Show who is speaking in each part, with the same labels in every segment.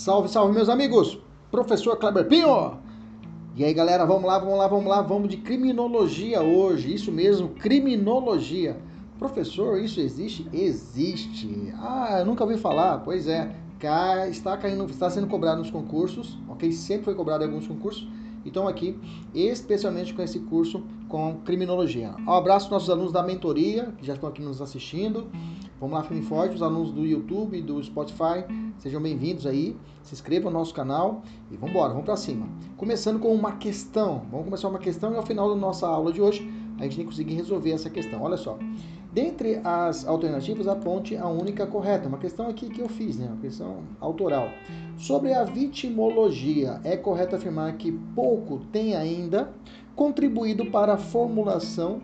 Speaker 1: Salve, salve, meus amigos! Professor Kleber Pinho! E aí, galera, vamos lá, vamos lá, vamos lá, vamos de criminologia hoje. Isso mesmo, criminologia. Professor, isso existe? Existe. Ah, eu nunca ouvi falar. Pois é, está caindo, está sendo cobrado nos concursos, ok? Sempre foi cobrado em alguns concursos. Então aqui, especialmente com esse curso com criminologia. Um abraço aos nossos alunos da mentoria, que já estão aqui nos assistindo. Vamos lá, firme forte, os alunos do YouTube, do Spotify, sejam bem-vindos aí. Se inscrevam no nosso canal e vamos embora, vamos para cima. Começando com uma questão. Vamos começar uma questão e ao final da nossa aula de hoje a gente tem que conseguir resolver essa questão. Olha só. Dentre as alternativas, aponte a única correta. Uma questão aqui que eu fiz, né? Uma questão autoral. Sobre a vitimologia, é correto afirmar que pouco tem ainda contribuído para a formulação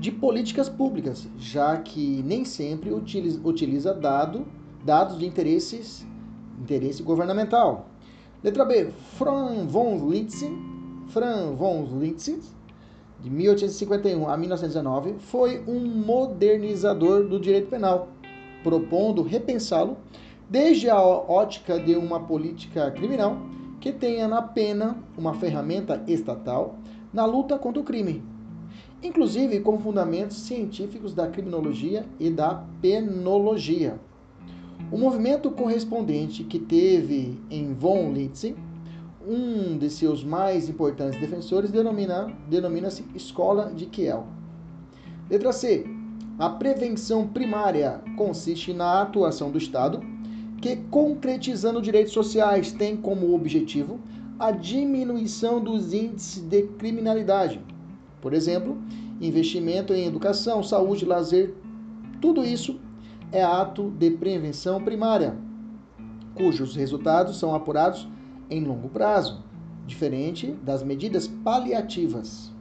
Speaker 1: de políticas públicas, já que nem sempre utiliza, dado, dados de interesses, interesse governamental. Letra B. Franz von Litzen, Franz von Litzen, de 1851 a 1919, foi um modernizador do direito penal, propondo repensá-lo desde a ótica de uma política criminal que tenha na pena uma ferramenta estatal na luta contra o crime, inclusive com fundamentos científicos da criminologia e da penologia. O movimento correspondente que teve em von Litzen, um de seus mais importantes defensores, denomina-se denomina Escola de Kiel. Letra C. A prevenção primária consiste na atuação do Estado, que, concretizando direitos sociais, tem como objetivo a diminuição dos índices de criminalidade, por exemplo, investimento em educação, saúde, lazer, tudo isso é ato de prevenção primária, cujos resultados são apurados em longo prazo, diferente das medidas paliativas.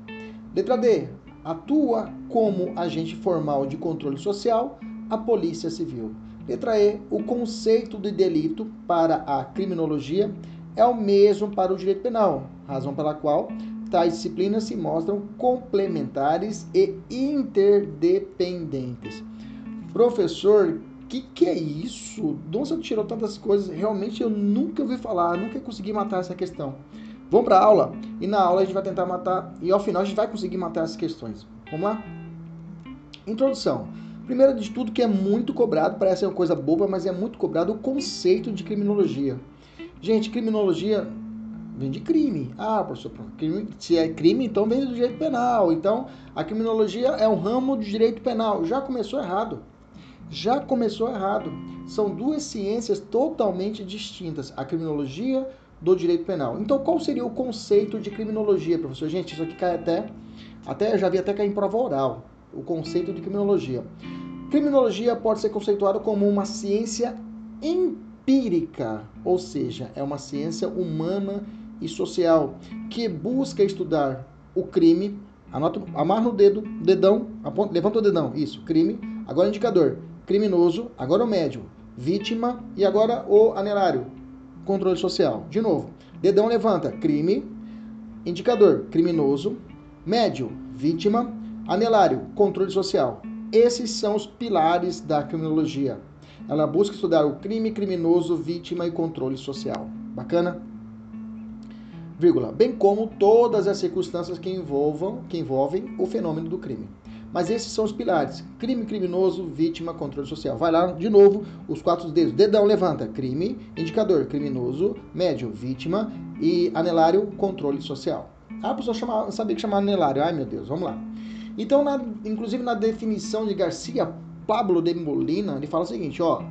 Speaker 1: Letra D. Atua como agente formal de controle social a Polícia Civil. Letra E. O conceito de delito para a criminologia é o mesmo para o direito penal, razão pela qual tais disciplinas se mostram complementares e interdependentes. Professor, o que, que é isso? De você tirou tantas coisas? Realmente eu nunca ouvi falar, nunca consegui matar essa questão. Vamos para a aula e na aula a gente vai tentar matar e ao final a gente vai conseguir matar essas questões. Vamos lá? Introdução. Primeiro de tudo que é muito cobrado, parece uma coisa boba, mas é muito cobrado o conceito de criminologia. Gente, criminologia vem de crime. Ah, professor, se é crime, então vem do direito penal. Então, a criminologia é um ramo de direito penal. Já começou errado. Já começou errado. São duas ciências totalmente distintas. A criminologia do direito penal. Então, qual seria o conceito de criminologia, professor? Gente, isso aqui cai até, até já vi até cair em prova oral. O conceito de criminologia. Criminologia pode ser conceituada como uma ciência empírica, ou seja, é uma ciência humana e social que busca estudar o crime. Anota, amarra o dedo, dedão, aponta, levanta o dedão, isso, crime. Agora o indicador, criminoso, agora o médio, vítima e agora o anelário, controle social. De novo, dedão levanta, crime, indicador, criminoso, médio, vítima, anelário, controle social. Esses são os pilares da criminologia. Ela busca estudar o crime, criminoso, vítima e controle social. Bacana? Vírgula, bem como todas as circunstâncias que envolvam, que envolvem o fenômeno do crime. Mas esses são os pilares: crime, criminoso, vítima, controle social. Vai lá de novo, os quatro dedos. Dedão levanta, crime, indicador, criminoso, médio, vítima e anelário, controle social. Ah, a pessoa sabia que chamava anelário. Ai meu Deus, vamos lá. Então, na, inclusive na definição de Garcia Pablo de Molina, ele fala o seguinte, ó,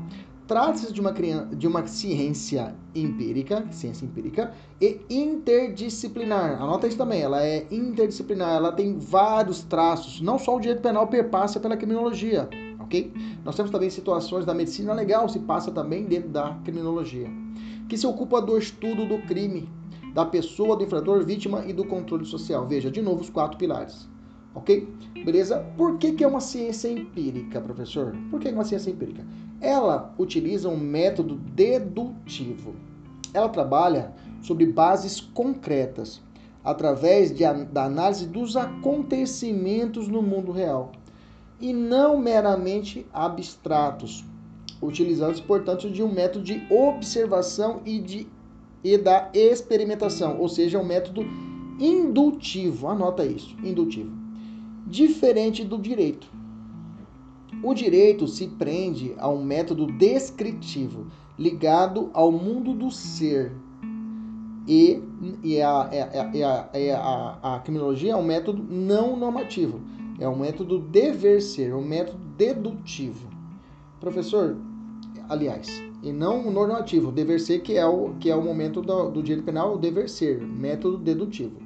Speaker 1: trata-se de uma, de uma ciência empírica, ciência empírica, e interdisciplinar. Anota isso também, ela é interdisciplinar, ela tem vários traços, não só o direito penal perpassa pela criminologia, ok? Nós temos também situações da medicina legal, se passa também dentro da criminologia, que se ocupa do estudo do crime, da pessoa, do infrator, vítima e do controle social. Veja, de novo, os quatro pilares. Ok? Beleza? Por que, que é uma ciência empírica, professor? Por que é uma ciência empírica? Ela utiliza um método dedutivo. Ela trabalha sobre bases concretas, através de, da análise dos acontecimentos no mundo real, e não meramente abstratos. utilizando-se, portanto, de um método de observação e, de, e da experimentação, ou seja, um método indutivo. Anota isso, indutivo. Diferente do direito. O direito se prende a um método descritivo ligado ao mundo do ser. E, e, a, e, a, e a, a, criminologia é um método não normativo, é um método dever ser, um método dedutivo. Professor, aliás, e não normativo, dever ser, que é o, que é o momento do, do direito penal, o dever ser, método dedutivo.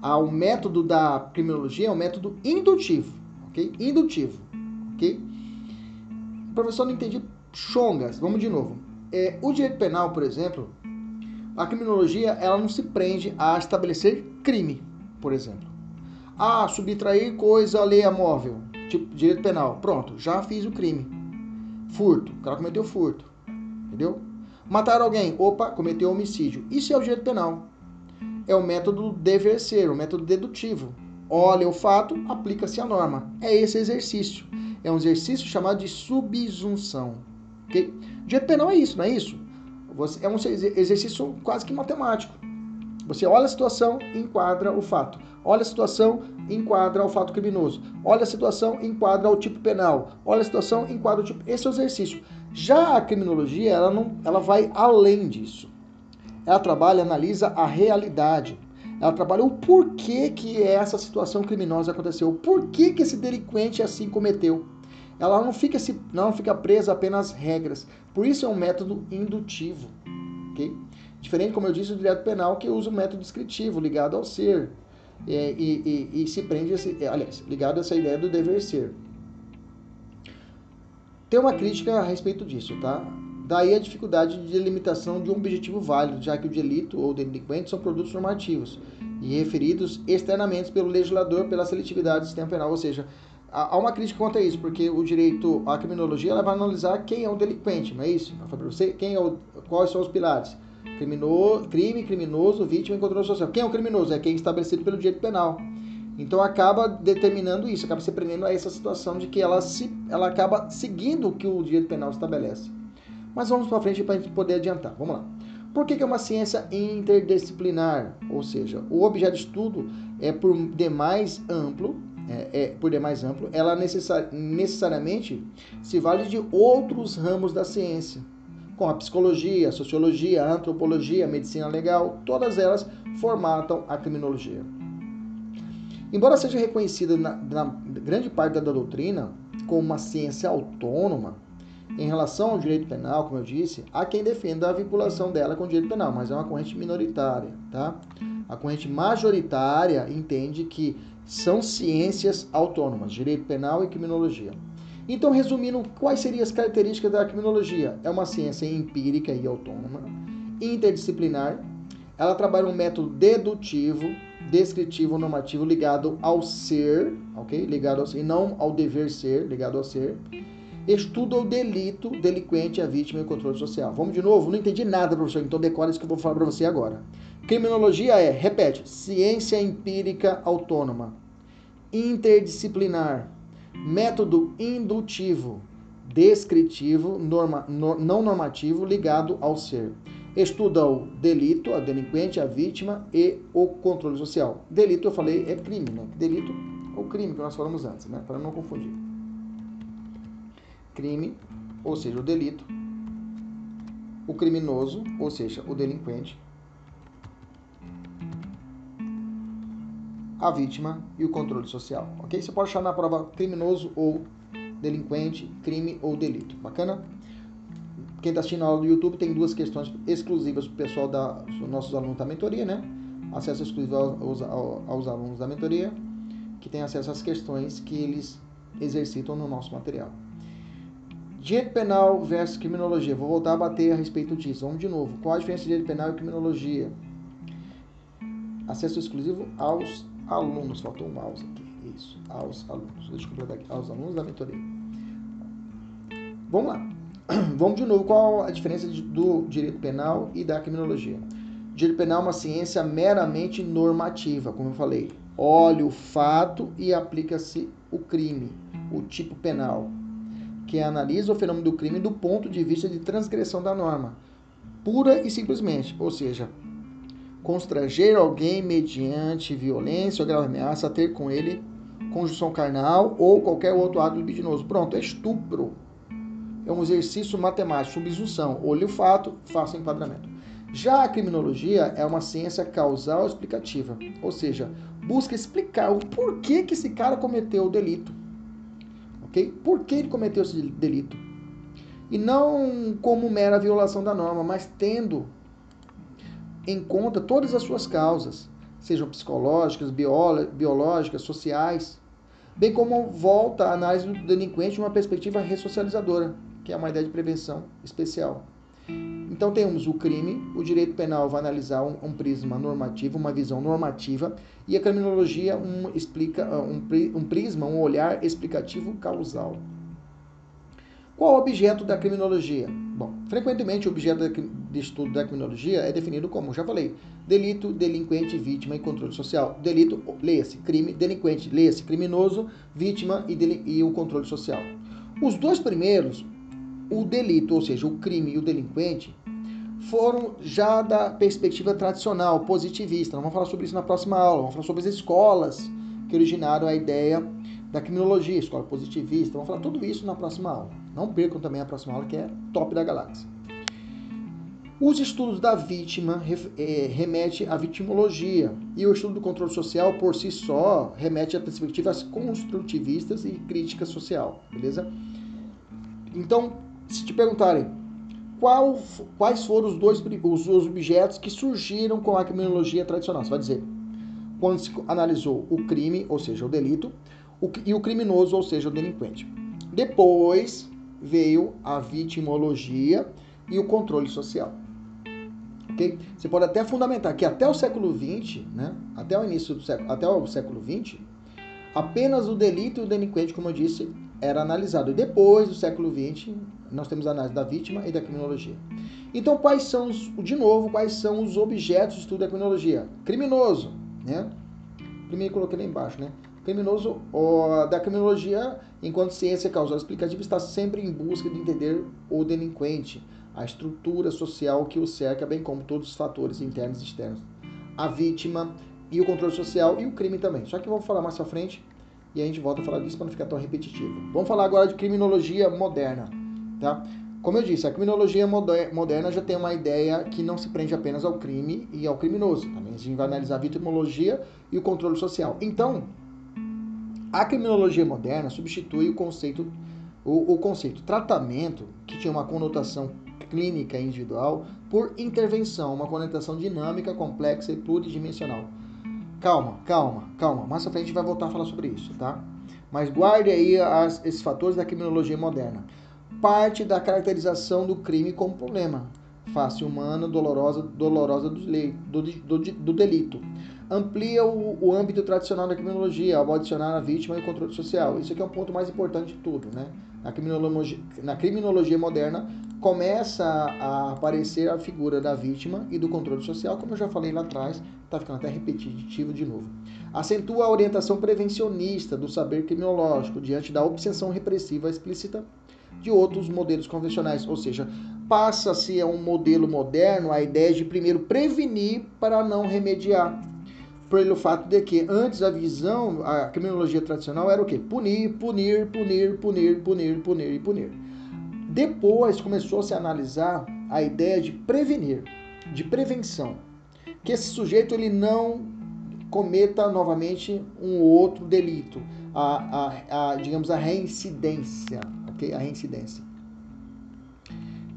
Speaker 1: Ah, o método da criminologia é um método indutivo, ok? Indutivo, ok? Professor, não entendi chongas. Vamos de novo. É, o direito penal, por exemplo, a criminologia ela não se prende a estabelecer crime, por exemplo. Ah, subtrair coisa alheia móvel, tipo direito penal. Pronto, já fiz o crime. Furto, o cara cometeu furto. Entendeu? Matar alguém, opa, cometeu homicídio. Isso é o direito penal. É o método dever ser, o método dedutivo. Olha o fato, aplica-se a norma. É esse exercício é um exercício chamado de subsunção. Okay? Direito penal é isso, não é isso? Você, é um exercício quase que matemático. Você olha a situação enquadra o fato. Olha a situação enquadra o fato criminoso. Olha a situação enquadra o tipo penal. Olha a situação enquadra o tipo. Esse é o exercício. Já a criminologia, ela, não, ela vai além disso. Ela trabalha, analisa a realidade. Ela trabalha o porquê que essa situação criminosa aconteceu, o porquê que esse delinquente assim cometeu. Ela não fica, se, não fica presa apenas regras. Por isso é um método indutivo. Okay? Diferente, como eu disse, do direito penal, que usa o método descritivo, ligado ao ser. E, e, e, e se prende, esse, aliás, ligado a essa ideia do dever ser. Tem uma crítica a respeito disso, tá? Daí a dificuldade de delimitação de um objetivo válido, já que o delito ou delinquente são produtos normativos e referidos externamente pelo legislador pela seletividade do sistema penal, ou seja, há uma crítica quanto a isso, porque o direito, a criminologia, ela vai analisar quem é o delinquente, não é isso? você, quem é o, quais são os pilares? Criminoso, crime, criminoso, vítima e controle social. Quem é o criminoso? É quem é estabelecido pelo direito penal. Então acaba determinando isso, acaba se prendendo a essa situação de que ela, se, ela acaba seguindo o que o direito penal estabelece. Mas vamos para frente para a gente poder adiantar. Vamos lá. Por que, que é uma ciência interdisciplinar? Ou seja, o objeto de estudo é por demais amplo, é, é por demais amplo, ela necessari necessariamente se vale de outros ramos da ciência, como a psicologia, a sociologia, a antropologia, a medicina legal, todas elas formatam a criminologia. Embora seja reconhecida na, na grande parte da doutrina como uma ciência autônoma, em relação ao direito penal, como eu disse, há quem defenda a vinculação dela com o direito penal, mas é uma corrente minoritária, tá? A corrente majoritária entende que são ciências autônomas, direito penal e criminologia. Então, resumindo, quais seriam as características da criminologia? É uma ciência empírica e autônoma, interdisciplinar, ela trabalha um método dedutivo, descritivo, normativo ligado ao ser, ok? Ligado ao ser, e não ao dever ser, ligado ao ser estuda o delito, delinquente, a vítima e o controle social. Vamos de novo? Não entendi nada, professor, então decora isso que eu vou falar para você agora. Criminologia é, repete, ciência empírica autônoma, interdisciplinar, método indutivo, descritivo, norma, no, não normativo, ligado ao ser. Estuda o delito, a delinquente, a vítima e o controle social. Delito, eu falei, é crime, né? Delito ou crime que nós falamos antes, né? Para não confundir crime, ou seja, o delito, o criminoso, ou seja, o delinquente, a vítima e o controle social. Ok? Você pode chamar na prova criminoso ou delinquente, crime ou delito. Bacana? Quem está assistindo a aula do YouTube tem duas questões exclusivas para o pessoal da nossos alunos da mentoria, né? Acesso exclusivo aos, aos, aos alunos da mentoria, que tem acesso às questões que eles exercitam no nosso material. Direito penal versus criminologia. Vou voltar a bater a respeito disso. Vamos de novo. Qual a diferença de direito penal e criminologia? Acesso exclusivo aos alunos. Faltou um mouse aqui. Isso. Aos alunos. Deixa eu completar aqui. Aos alunos da mentoria. Vamos lá. Vamos de novo. Qual a diferença do direito penal e da criminologia? Direito penal é uma ciência meramente normativa, como eu falei. Olha o fato e aplica-se o crime, o tipo penal que analisa o fenômeno do crime do ponto de vista de transgressão da norma, pura e simplesmente, ou seja, constranger alguém mediante violência ou grave ameaça a ter com ele conjunção carnal ou qualquer outro ato libidinoso. Pronto, é estupro. É um exercício matemático, subsunção. Olhe o fato, faça o enquadramento. Já a criminologia é uma ciência causal explicativa, ou seja, busca explicar o porquê que esse cara cometeu o delito. Ok? Por que ele cometeu esse delito? E não como mera violação da norma, mas tendo em conta todas as suas causas, sejam psicológicas, biológicas, sociais, bem como volta a análise do delinquente uma perspectiva ressocializadora, que é uma ideia de prevenção especial. Então temos o crime, o direito penal vai analisar um, um prisma normativo, uma visão normativa, e a criminologia um, explica um, um prisma, um olhar explicativo causal. Qual o objeto da criminologia? Bom, frequentemente o objeto de estudo da criminologia é definido como, já falei, delito, delinquente, vítima e controle social. Delito, leia-se, crime, delinquente, leia-se, criminoso, vítima e, e o controle social. Os dois primeiros, o delito, ou seja, o crime e o delinquente, foram já da perspectiva tradicional, positivista. Nós vamos falar sobre isso na próxima aula. Vamos falar sobre as escolas que originaram a ideia da criminologia, escola positivista. Vamos falar tudo isso na próxima aula. Não percam também a próxima aula, que é top da galáxia. Os estudos da vítima é, remete à vitimologia e o estudo do controle social por si só remete a perspectivas construtivistas e crítica social, beleza? Então, se te perguntarem qual, quais foram os dois os, os objetos que surgiram com a criminologia tradicional, você vai dizer quando se analisou o crime, ou seja, o delito, o, e o criminoso, ou seja, o delinquente. Depois veio a vitimologia e o controle social. Okay? Você pode até fundamentar que até o século XX, né, até o início do século, até o século XX, apenas o delito e o delinquente, como eu disse, era analisado. E depois do século XX, nós temos a análise da vítima e da criminologia. Então, quais são, os, de novo, quais são os objetos de estudo da criminologia? Criminoso, né? Primeiro coloquei lá embaixo, né? Criminoso, ó, da criminologia, enquanto ciência causal explicativa, está sempre em busca de entender o delinquente, a estrutura social que o cerca, bem como todos os fatores internos e externos, a vítima e o controle social e o crime também. Só que vamos falar mais pra frente e a gente volta a falar disso para não ficar tão repetitivo. Vamos falar agora de criminologia moderna, tá? Como eu disse, a criminologia moderna já tem uma ideia que não se prende apenas ao crime e ao criminoso. Também a gente vai analisar a vitimologia e o controle social. Então, a criminologia moderna substitui o conceito, o, o conceito tratamento, que tinha uma conotação clínica individual, por intervenção, uma conotação dinâmica, complexa e pluridimensional. Calma, calma, calma. Mais à frente a gente vai voltar a falar sobre isso, tá? Mas guarde aí as, esses fatores da criminologia moderna. Parte da caracterização do crime como problema. Face humana, dolorosa, dolorosa do, do, do, do delito amplia o, o âmbito tradicional da criminologia ao adicionar a vítima e o controle social. Isso aqui é um ponto mais importante de tudo, né? Na criminologia, na criminologia moderna começa a aparecer a figura da vítima e do controle social, como eu já falei lá atrás, está ficando até repetitivo de novo. Acentua a orientação prevencionista do saber criminológico diante da obsessão repressiva explícita de outros modelos convencionais, ou seja, passa-se a um modelo moderno a ideia de primeiro prevenir para não remediar pelo fato de que antes a visão, a criminologia tradicional era o quê? Punir, punir, punir, punir, punir, punir e punir. Depois começou a analisar a ideia de prevenir, de prevenção, que esse sujeito ele não cometa novamente um outro delito, a, a, a digamos a reincidência, A reincidência.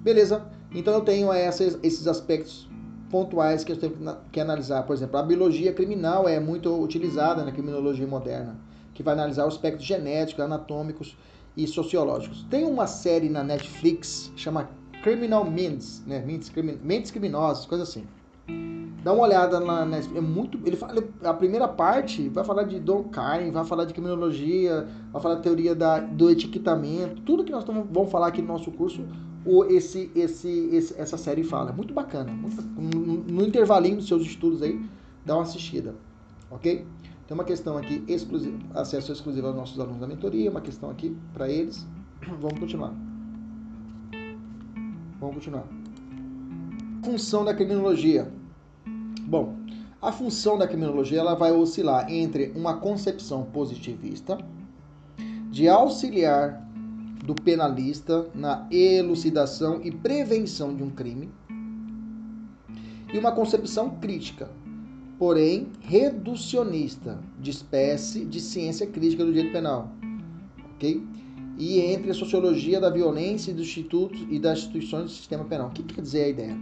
Speaker 1: Beleza? Então eu tenho esses, esses aspectos pontuais que eu tenho que analisar. Por exemplo, a biologia criminal é muito utilizada na criminologia moderna, que vai analisar os aspectos genéticos, anatômicos e sociológicos. Tem uma série na Netflix chama Criminal Minds, né? Crimin Mentes criminosas, coisa assim. Dá uma olhada lá, na, é muito, ele fala, a primeira parte vai falar de Karen, vai falar de criminologia, vai falar da teoria da, do etiquetamento, tudo que nós tamo, vamos falar aqui no nosso curso o, esse, esse, esse, essa série fala. Muito bacana. Muito, no, intervalinho dos seus estudos aí, dá uma assistida. Ok? Tem uma questão aqui, exclusiva, acesso exclusivo aos nossos alunos da mentoria, uma questão aqui para eles. Vamos continuar. Vamos continuar. Função da criminologia. Bom, a função da criminologia ela vai oscilar entre uma concepção positivista de auxiliar do penalista na elucidação e prevenção de um crime e uma concepção crítica, porém reducionista, de espécie de ciência crítica do direito penal, ok? E entre a sociologia da violência e dos institutos e das instituições do sistema penal. O que quer dizer a ideia?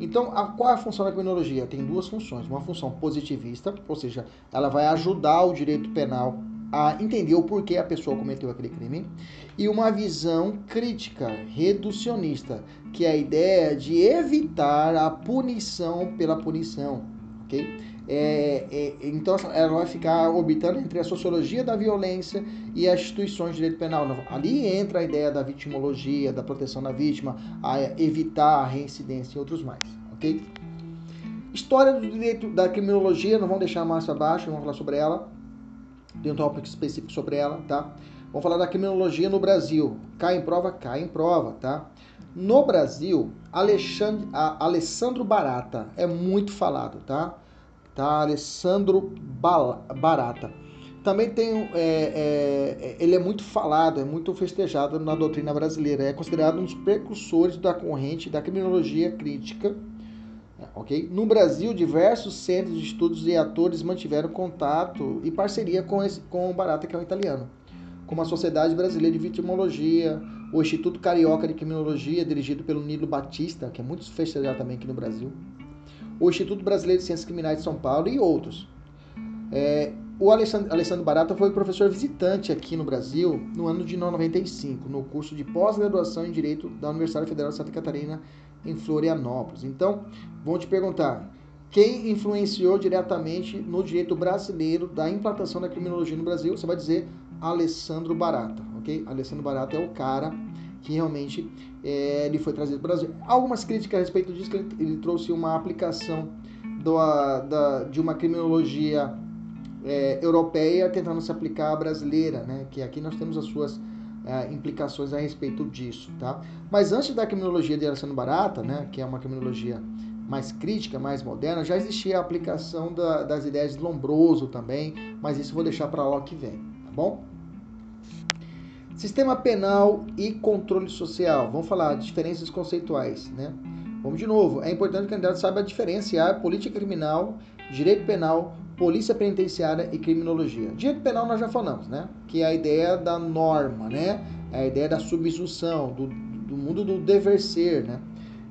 Speaker 1: Então, a, qual é a função da criminologia? Tem duas funções. Uma função positivista, ou seja, ela vai ajudar o direito penal a entender o porquê a pessoa cometeu aquele crime, e uma visão crítica, reducionista, que é a ideia de evitar a punição pela punição, ok? É, é, então ela vai ficar orbitando entre a sociologia da violência e as instituições de direito penal. Ali entra a ideia da vitimologia, da proteção da vítima, a evitar a reincidência e outros mais, ok? História do direito da criminologia, não vamos deixar mais para baixo, vamos falar sobre ela tem um tópico específico sobre ela, tá? Vamos falar da criminologia no Brasil. Cai em prova? Cai em prova, tá? No Brasil, Alexandre, Alessandro Barata é muito falado, tá? Tá? Alessandro Barata. Também tem, é, é, ele é muito falado, é muito festejado na doutrina brasileira. É considerado um dos precursores da corrente da criminologia crítica, ok? No Brasil, diversos centros de estudos e atores mantiveram contato e parceria com, esse, com o Barata, que é um italiano, como a Sociedade Brasileira de Vitimologia, o Instituto Carioca de Criminologia, dirigido pelo Nilo Batista, que é muito festejado também aqui no Brasil, o Instituto Brasileiro de Ciências Criminais de São Paulo e outros. É, o Alessandro, Barata foi professor visitante aqui no Brasil no ano de 95, no curso de pós-graduação em Direito da Universidade Federal de Santa Catarina, em Florianópolis. Então, vão te perguntar: quem influenciou diretamente no direito brasileiro da implantação da criminologia no Brasil? Você vai dizer Alessandro Barata, ok? Alessandro Barata é o cara que realmente é, ele foi trazido para o Brasil. Algumas críticas a respeito disso, que ele, ele trouxe uma aplicação do, a, da, de uma criminologia é, europeia tentando se aplicar à brasileira, né? Que aqui nós temos as suas é, implicações a respeito disso, tá? Mas antes da criminologia de Alessandro Barata, né, que é uma criminologia mais crítica, mais moderna, já existia a aplicação da, das ideias de Lombroso também, mas isso eu vou deixar para aula que vem, tá bom? Sistema penal e controle social. Vamos falar diferenças conceituais, né? Vamos de novo. É importante que o candidato saiba diferenciar política criminal, direito penal, polícia penitenciária e criminologia. Direito penal nós já falamos, né? Que é a ideia da norma, né? É a ideia da subsunção, do, do mundo do dever ser, né?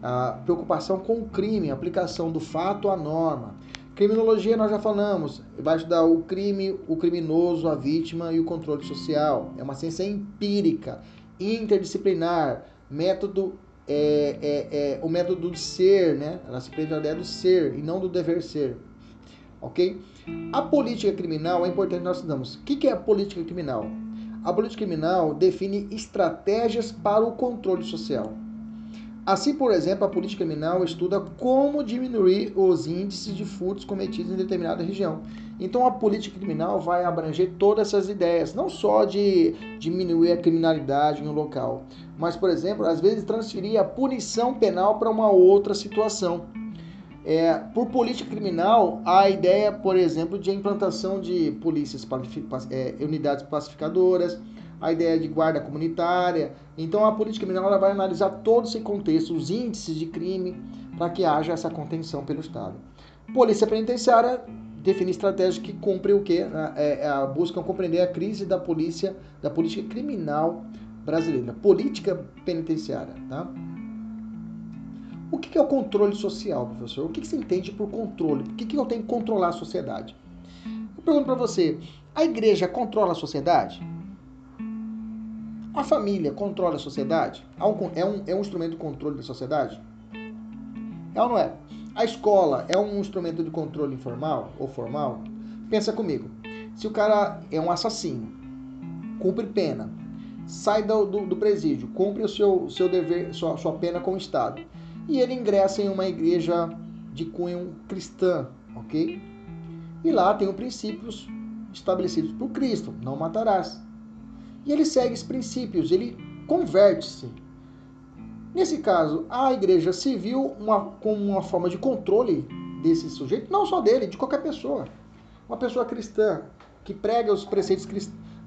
Speaker 1: A preocupação com o crime, a aplicação do fato à norma. Criminologia nós já falamos, vai estudar o crime, o criminoso, a vítima e o controle social. É uma ciência empírica, interdisciplinar, método é, é, é o método do ser, né? Ela se prende à ideia do ser e não do dever ser ok? A política criminal é importante nós estudamos. O que é a política criminal? A política criminal define estratégias para o controle social. Assim, por exemplo, a política criminal estuda como diminuir os índices de furtos cometidos em determinada região. Então, a política criminal vai abranger todas essas ideias, não só de diminuir a criminalidade em um local, mas, por exemplo, às vezes transferir a punição penal para uma outra situação. É, por política criminal, a ideia, por exemplo, de implantação de polícias, é, unidades pacificadoras, a ideia de guarda comunitária. Então, a política criminal ela vai analisar todo esse contexto, os índices de crime, para que haja essa contenção pelo Estado. Polícia penitenciária define estratégias que cumprem o quê? É, é, buscam compreender a crise da polícia, da política criminal brasileira, política penitenciária, tá? O que é o controle social, professor? O que você entende por controle? Por que eu tenho que controlar a sociedade? Eu pergunto para você: a igreja controla a sociedade? A família controla a sociedade? É um, é um instrumento de controle da sociedade? É ou não é? A escola é um instrumento de controle informal ou formal? Pensa comigo. Se o cara é um assassino, cumpre pena, sai do, do, do presídio, cumpre o seu, seu dever, sua, sua pena com o Estado e ele ingressa em uma igreja de cunho cristã, ok? E lá tem os princípios estabelecidos por Cristo, não matarás. E ele segue esses princípios, ele converte-se. Nesse caso, a igreja civil uma, como uma forma de controle desse sujeito, não só dele, de qualquer pessoa. Uma pessoa cristã que prega os preceitos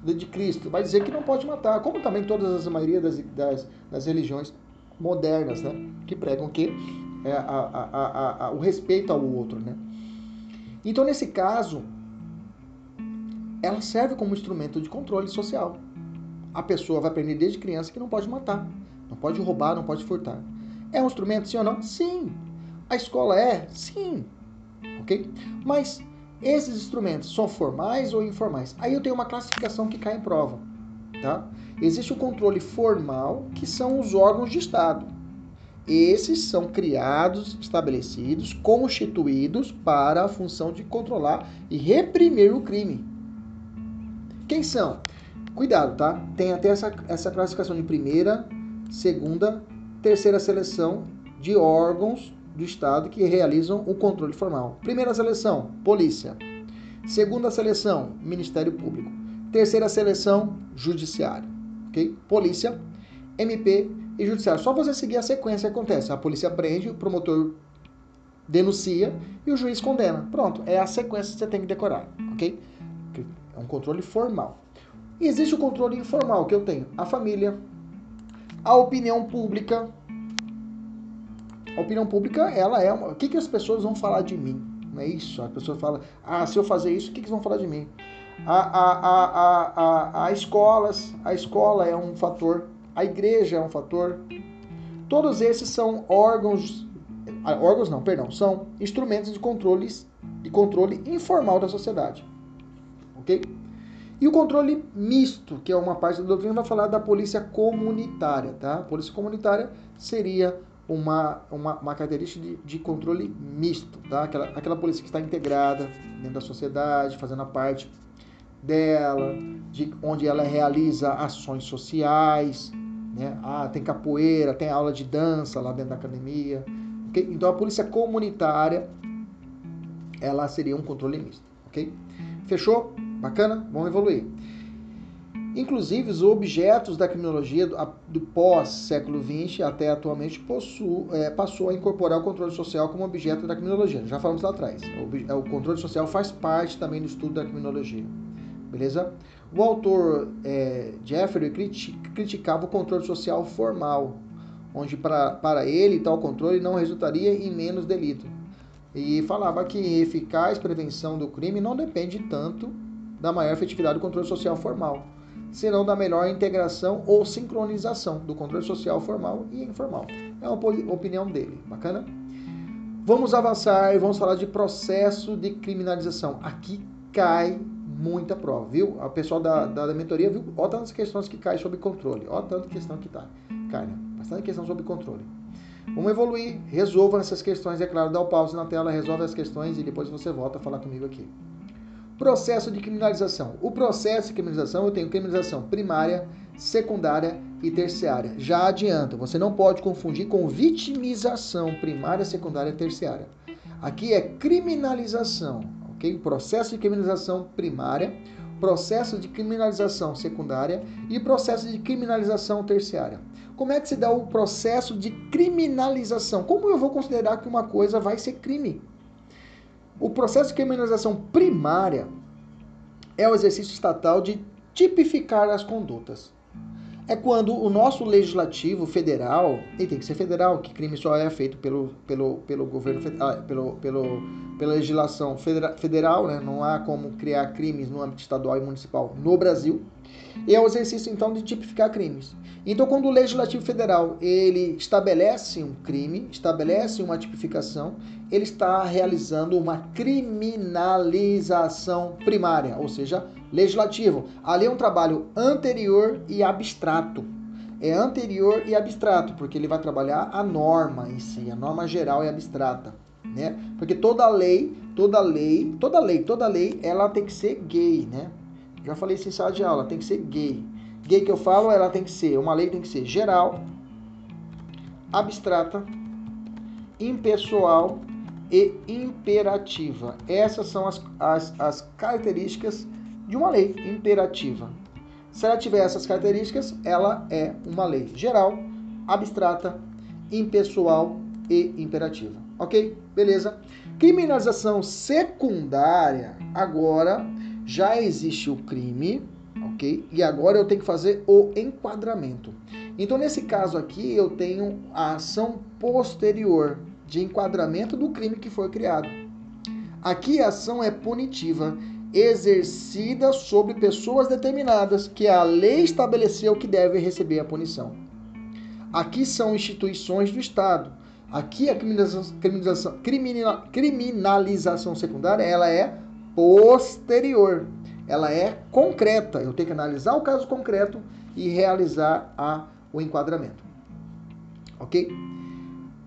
Speaker 1: de Cristo vai dizer que não pode matar, como também todas as maioria das, das, das religiões modernas, né, que pregam que é, a, a, a, o respeito ao outro, né. Então, nesse caso, ela serve como instrumento de controle social. A pessoa vai aprender desde criança que não pode matar, não pode roubar, não pode furtar. É um instrumento, sim ou não? Sim. A escola é? Sim. Ok? Mas esses instrumentos são formais ou informais? Aí eu tenho uma classificação que cai em prova. Tá? Existe o controle formal, que são os órgãos de Estado. Esses são criados, estabelecidos, constituídos para a função de controlar e reprimir o crime. Quem são? Cuidado, tá? Tem até essa, essa classificação de primeira, segunda, terceira seleção de órgãos do Estado que realizam o controle formal. Primeira seleção, polícia. Segunda seleção, Ministério Público. Terceira seleção, Judiciário. Ok? Polícia, MP e Judiciário. Só você seguir a sequência que acontece. A polícia prende, o promotor denuncia e o juiz condena. Pronto, é a sequência que você tem que decorar. Ok? É um controle formal. E existe o controle informal que eu tenho. A família, a opinião pública, a opinião pública, ela é uma... O que, que as pessoas vão falar de mim? Não é isso? A pessoa fala, ah, se eu fazer isso, o que, que vão falar de mim? A, a, a, a, a, escolas, a escola é um fator, a igreja é um fator. Todos esses são órgãos, ah, órgãos não, perdão, são instrumentos de controle, de controle informal da sociedade. Ok? E o controle misto, que é uma parte da doutrina, vai falar da polícia comunitária, tá? A polícia comunitária seria uma, uma, uma característica de, de, controle misto, tá? Aquela, aquela polícia que está integrada dentro da sociedade, fazendo a parte dela, de onde ela realiza ações sociais, né? Ah, tem capoeira, tem aula de dança lá dentro da academia. Então a polícia comunitária, ela seria um controle misto, ok? Fechou? Bacana? Vamos evoluir. Inclusive, os objetos da criminologia do, do pós-século XX até atualmente possu, é, passou a incorporar o controle social como objeto da criminologia. Já falamos lá atrás. O, é, o controle social faz parte também do estudo da criminologia. Beleza? O autor é, Jeffrey criticava o controle social formal, onde para, para ele tal controle não resultaria em menos delito. E falava que eficaz prevenção do crime não depende tanto da maior efetividade do controle social formal senão da melhor integração ou sincronização do controle social formal e informal. É uma opinião dele. Bacana? Vamos avançar e vamos falar de processo de criminalização. Aqui cai muita prova, viu? O pessoal da, da, da mentoria viu? Olha tantas questões que caem sobre controle. Olha tanta questão que tá. Cai, né? Bastante questão sobre controle. Vamos evoluir. Resolva essas questões, é claro. Dá o pause na tela, resolve as questões e depois você volta a falar comigo aqui. Processo de criminalização. O processo de criminalização eu tenho criminalização primária, secundária e terciária. Já adianta, você não pode confundir com vitimização primária, secundária e terciária. Aqui é criminalização, ok? Processo de criminalização primária, processo de criminalização secundária e processo de criminalização terciária. Como é que se dá o processo de criminalização? Como eu vou considerar que uma coisa vai ser crime? O processo de criminalização primária é o exercício estatal de tipificar as condutas. É quando o nosso legislativo federal, e tem que ser federal, que crime só é feito pelo, pelo, pelo governo, ah, pelo, pelo, pela legislação federal, né? não há como criar crimes no âmbito estadual e municipal no Brasil. E é o exercício então de tipificar crimes. Então, quando o legislativo federal ele estabelece um crime, estabelece uma tipificação, ele está realizando uma criminalização primária, ou seja, legislativo. Ali é um trabalho anterior e abstrato. É anterior e abstrato, porque ele vai trabalhar a norma em si, a norma geral e abstrata, né? Porque toda lei, toda lei, toda lei, toda lei, ela tem que ser gay, né? Já falei isso em sala de aula, tem que ser gay. Gay que eu falo, ela tem que ser, uma lei tem que ser geral, abstrata, impessoal e imperativa. Essas são as, as, as características de uma lei imperativa. Se ela tiver essas características, ela é uma lei geral, abstrata, impessoal e imperativa. Ok? Beleza? Criminalização secundária, agora já existe o crime, ok? E agora eu tenho que fazer o enquadramento. Então, nesse caso aqui, eu tenho a ação posterior de enquadramento do crime que foi criado. Aqui a ação é punitiva, exercida sobre pessoas determinadas que a lei estabeleceu que devem receber a punição. Aqui são instituições do Estado. Aqui a criminalização, criminalização, criminalização secundária ela é posterior, ela é concreta. Eu tenho que analisar o caso concreto e realizar a, o enquadramento. Ok?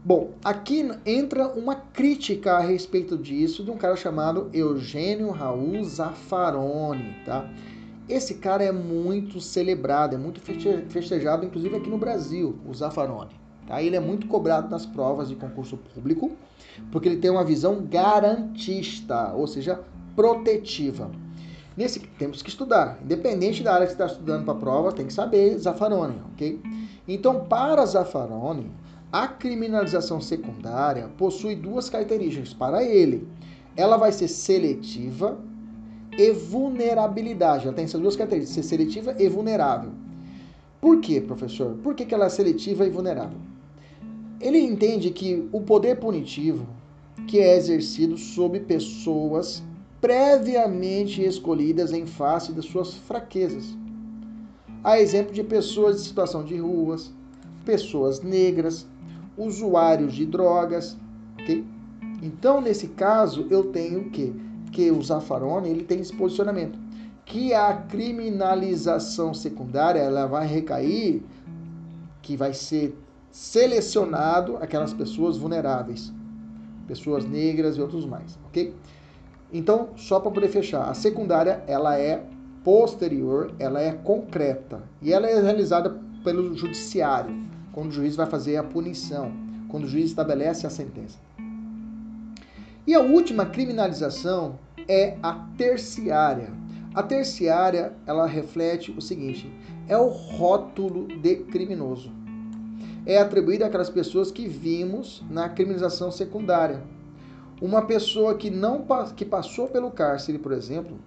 Speaker 1: Bom, aqui entra uma crítica a respeito disso de um cara chamado Eugênio Raul Zaffaroni, tá? Esse cara é muito celebrado, é muito festejado, inclusive aqui no Brasil, o Zaffaroni. Tá? Ele é muito cobrado nas provas de concurso público, porque ele tem uma visão garantista, ou seja, protetiva. Nesse temos que estudar, independente da área que você está estudando para a prova, tem que saber Zaffaroni, ok? Então, para Zaffaroni, a criminalização secundária possui duas características para ele. Ela vai ser seletiva e vulnerabilidade. Ela tem essas duas características, ser seletiva e vulnerável. Por quê, professor? Por que, ela é seletiva e vulnerável? Ele entende que o poder punitivo que é exercido sobre pessoas previamente escolhidas em face das suas fraquezas. Há exemplo de pessoas em situação de ruas, pessoas negras, usuários de drogas, ok? Então, nesse caso, eu tenho que que o Zaffaroni ele tem esse posicionamento que a criminalização secundária ela vai recair que vai ser selecionado aquelas pessoas vulneráveis, pessoas negras e outros mais, ok? Então, só para poder fechar, a secundária ela é posterior, ela é concreta e ela é realizada pelo judiciário quando o juiz vai fazer a punição, quando o juiz estabelece a sentença. E a última criminalização é a terciária. A terciária, ela reflete o seguinte: é o rótulo de criminoso. É atribuído àquelas pessoas que vimos na criminalização secundária. Uma pessoa que não que passou pelo cárcere, por exemplo,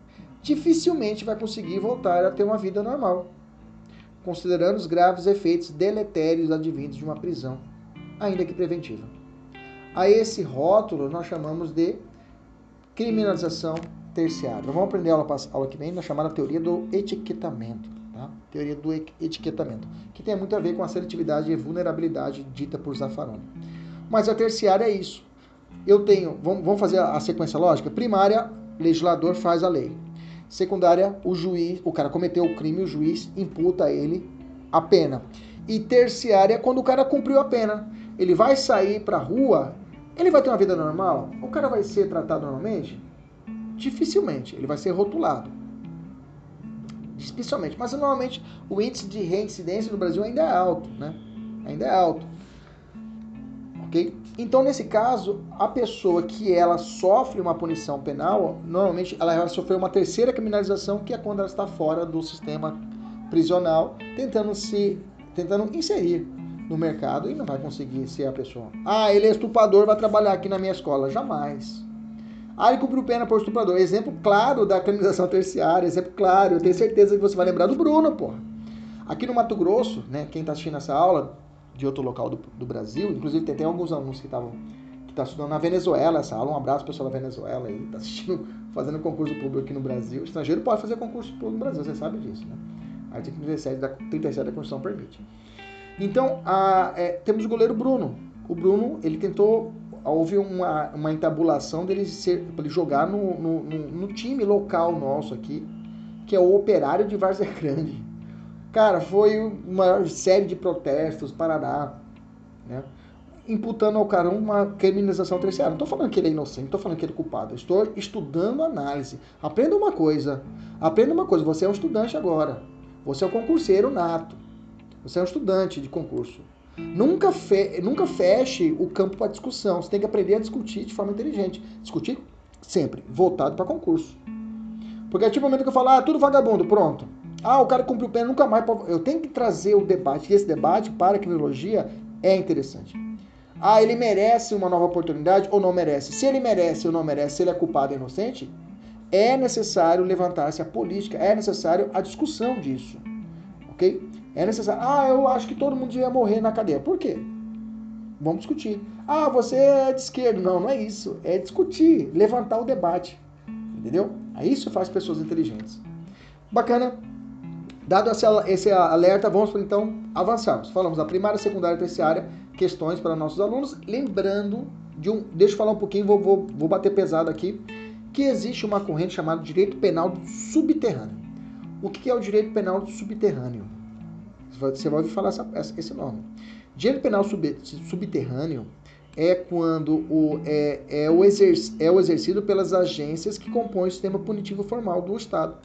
Speaker 1: dificilmente vai conseguir voltar a ter uma vida normal considerando os graves efeitos deletérios advindos de uma prisão, ainda que preventiva. A esse rótulo nós chamamos de criminalização terciária. vamos aprender a aula, aula que vem na chamada teoria do etiquetamento. Tá? Teoria do etiquetamento, que tem muito a ver com a seletividade e vulnerabilidade dita por Zaffaroni. Mas a terciária é isso. Eu tenho, vamos fazer a sequência lógica? Primária, legislador faz a lei. Secundária, o juiz, o cara cometeu o crime, o juiz imputa a ele a pena. E terciária, quando o cara cumpriu a pena, ele vai sair para rua, ele vai ter uma vida normal? O cara vai ser tratado normalmente? Dificilmente, ele vai ser rotulado. Dificilmente, mas normalmente o índice de reincidência no Brasil ainda é alto, né? Ainda é alto. OK? Então, nesse caso, a pessoa que ela sofre uma punição penal, normalmente ela vai sofrer uma terceira criminalização, que é quando ela está fora do sistema prisional, tentando se tentando inserir no mercado e não vai conseguir ser a pessoa. Ah, ele é estuprador, vai trabalhar aqui na minha escola. Jamais. Ah, ele cumpriu pena por estuprador. Exemplo claro da criminalização terciária, exemplo claro. Eu tenho certeza que você vai lembrar do Bruno, porra. Aqui no Mato Grosso, né, quem está assistindo essa aula, de outro local do, do Brasil. Inclusive, tem, tem alguns alunos que estavam que tá estudando na Venezuela essa aula. Um abraço pessoal da Venezuela aí, tá assistindo, fazendo concurso público aqui no Brasil. O estrangeiro pode fazer concurso público no Brasil, você sabe disso, né? Artigo 37 da, 37 da Constituição permite. Então, a, é, temos o goleiro Bruno. O Bruno, ele tentou, houve uma, uma entabulação dele ser, jogar no, no, no, no time local nosso aqui, que é o Operário de Várzea Grande. Cara, foi uma série de protestos, Paraná, né? imputando ao cara uma criminalização terciária. Não estou falando que ele é inocente, não estou falando que ele é culpado. Estou estudando análise. Aprenda uma coisa. Aprenda uma coisa. Você é um estudante agora. Você é um concurseiro nato. Você é um estudante de concurso. Nunca, fe nunca feche o campo para discussão. Você tem que aprender a discutir de forma inteligente. Discutir sempre, voltado para concurso. Porque a partir do momento que eu falo, ah, tudo vagabundo, pronto. Ah, o cara cumpriu pena, nunca mais. Eu tenho que trazer o debate, e esse debate para a criminologia é interessante. Ah, ele merece uma nova oportunidade ou não merece? Se ele merece ou não merece, se ele é culpado ou inocente, é necessário levantar-se a política, é necessário a discussão disso. Ok? É necessário. Ah, eu acho que todo mundo devia morrer na cadeia. Por quê? Vamos discutir. Ah, você é de esquerda. Não, não é isso. É discutir, levantar o debate. Entendeu? Isso faz pessoas inteligentes. Bacana. Dado esse alerta, vamos então avançarmos. Falamos da primária, secundária e terciária, questões para nossos alunos. Lembrando de um. Deixa eu falar um pouquinho, vou, vou, vou bater pesado aqui. Que existe uma corrente chamada direito penal subterrâneo. O que é o direito penal subterrâneo? Você vai ouvir falar essa, esse nome. Direito penal sub, subterrâneo é quando o, é, é, o é o exercido pelas agências que compõem o sistema punitivo formal do Estado,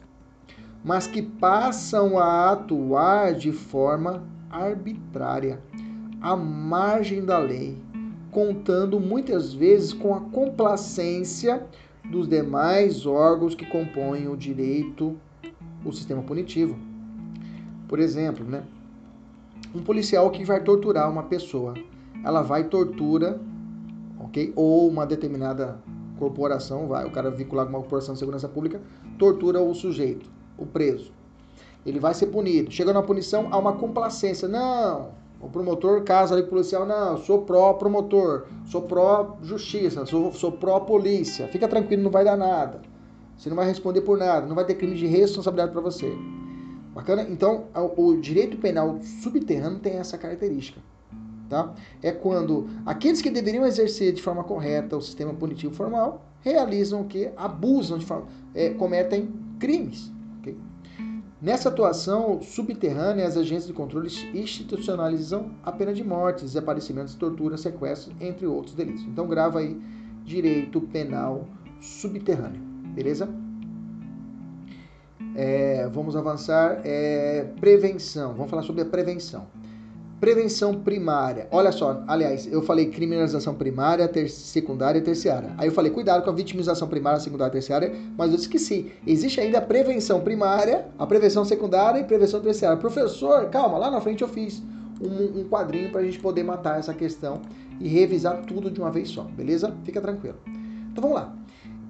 Speaker 1: mas que passam a atuar de forma arbitrária, à margem da lei, contando muitas vezes com a complacência dos demais órgãos que compõem o direito, o sistema punitivo. Por exemplo, né? um policial que vai torturar uma pessoa, ela vai tortura, ok? Ou uma determinada corporação, vai, o cara vincular com uma corporação de segurança pública, tortura o sujeito, o preso. Ele vai ser punido. Chega na punição, há uma complacência. Não, o promotor casa ali com o policial, não, sou pró-promotor, sou pró-justiça, sou, sou pró-polícia. Fica tranquilo, não vai dar nada. Você não vai responder por nada, não vai ter crime de responsabilidade para você. Bacana? Então, o direito penal subterrâneo tem essa característica. Tá? É quando aqueles que deveriam exercer de forma correta o sistema punitivo formal realizam o que? Abusam de forma. É, cometem crimes. Nessa atuação subterrânea, as agências de controle institucionalizam a pena de morte, desaparecimentos, tortura, sequestro, entre outros delitos. Então, grava aí direito penal subterrâneo. Beleza? É, vamos avançar. É, prevenção. Vamos falar sobre a prevenção. Prevenção primária. Olha só, aliás, eu falei criminalização primária, ter secundária e terciária. Aí eu falei cuidado com a vitimização primária, secundária e terciária, mas eu esqueci. Existe ainda a prevenção primária, a prevenção secundária e prevenção terciária. Professor, calma, lá na frente eu fiz um, um quadrinho para a gente poder matar essa questão e revisar tudo de uma vez só, beleza? Fica tranquilo. Então vamos lá.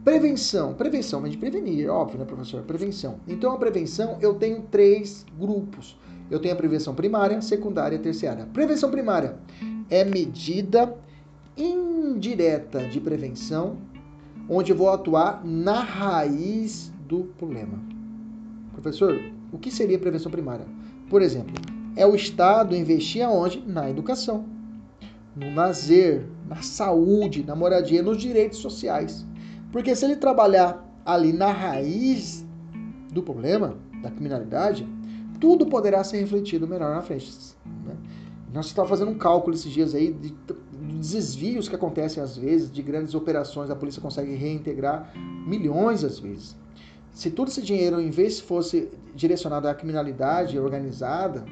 Speaker 1: Prevenção. Prevenção, mas de prevenir, óbvio, né, professor? Prevenção. Então, a prevenção, eu tenho três grupos. Eu tenho a prevenção primária, secundária e terciária. Prevenção primária é medida indireta de prevenção, onde eu vou atuar na raiz do problema. Professor, o que seria prevenção primária? Por exemplo, é o Estado investir aonde? Na educação, no lazer, na saúde, na moradia, nos direitos sociais. Porque se ele trabalhar ali na raiz do problema, da criminalidade, tudo poderá ser refletido melhor na frente. Né? Nós estamos fazendo um cálculo esses dias aí de, de desvios que acontecem às vezes, de grandes operações, a polícia consegue reintegrar milhões às vezes. Se todo esse dinheiro, em vez fosse direcionado à criminalidade organizada,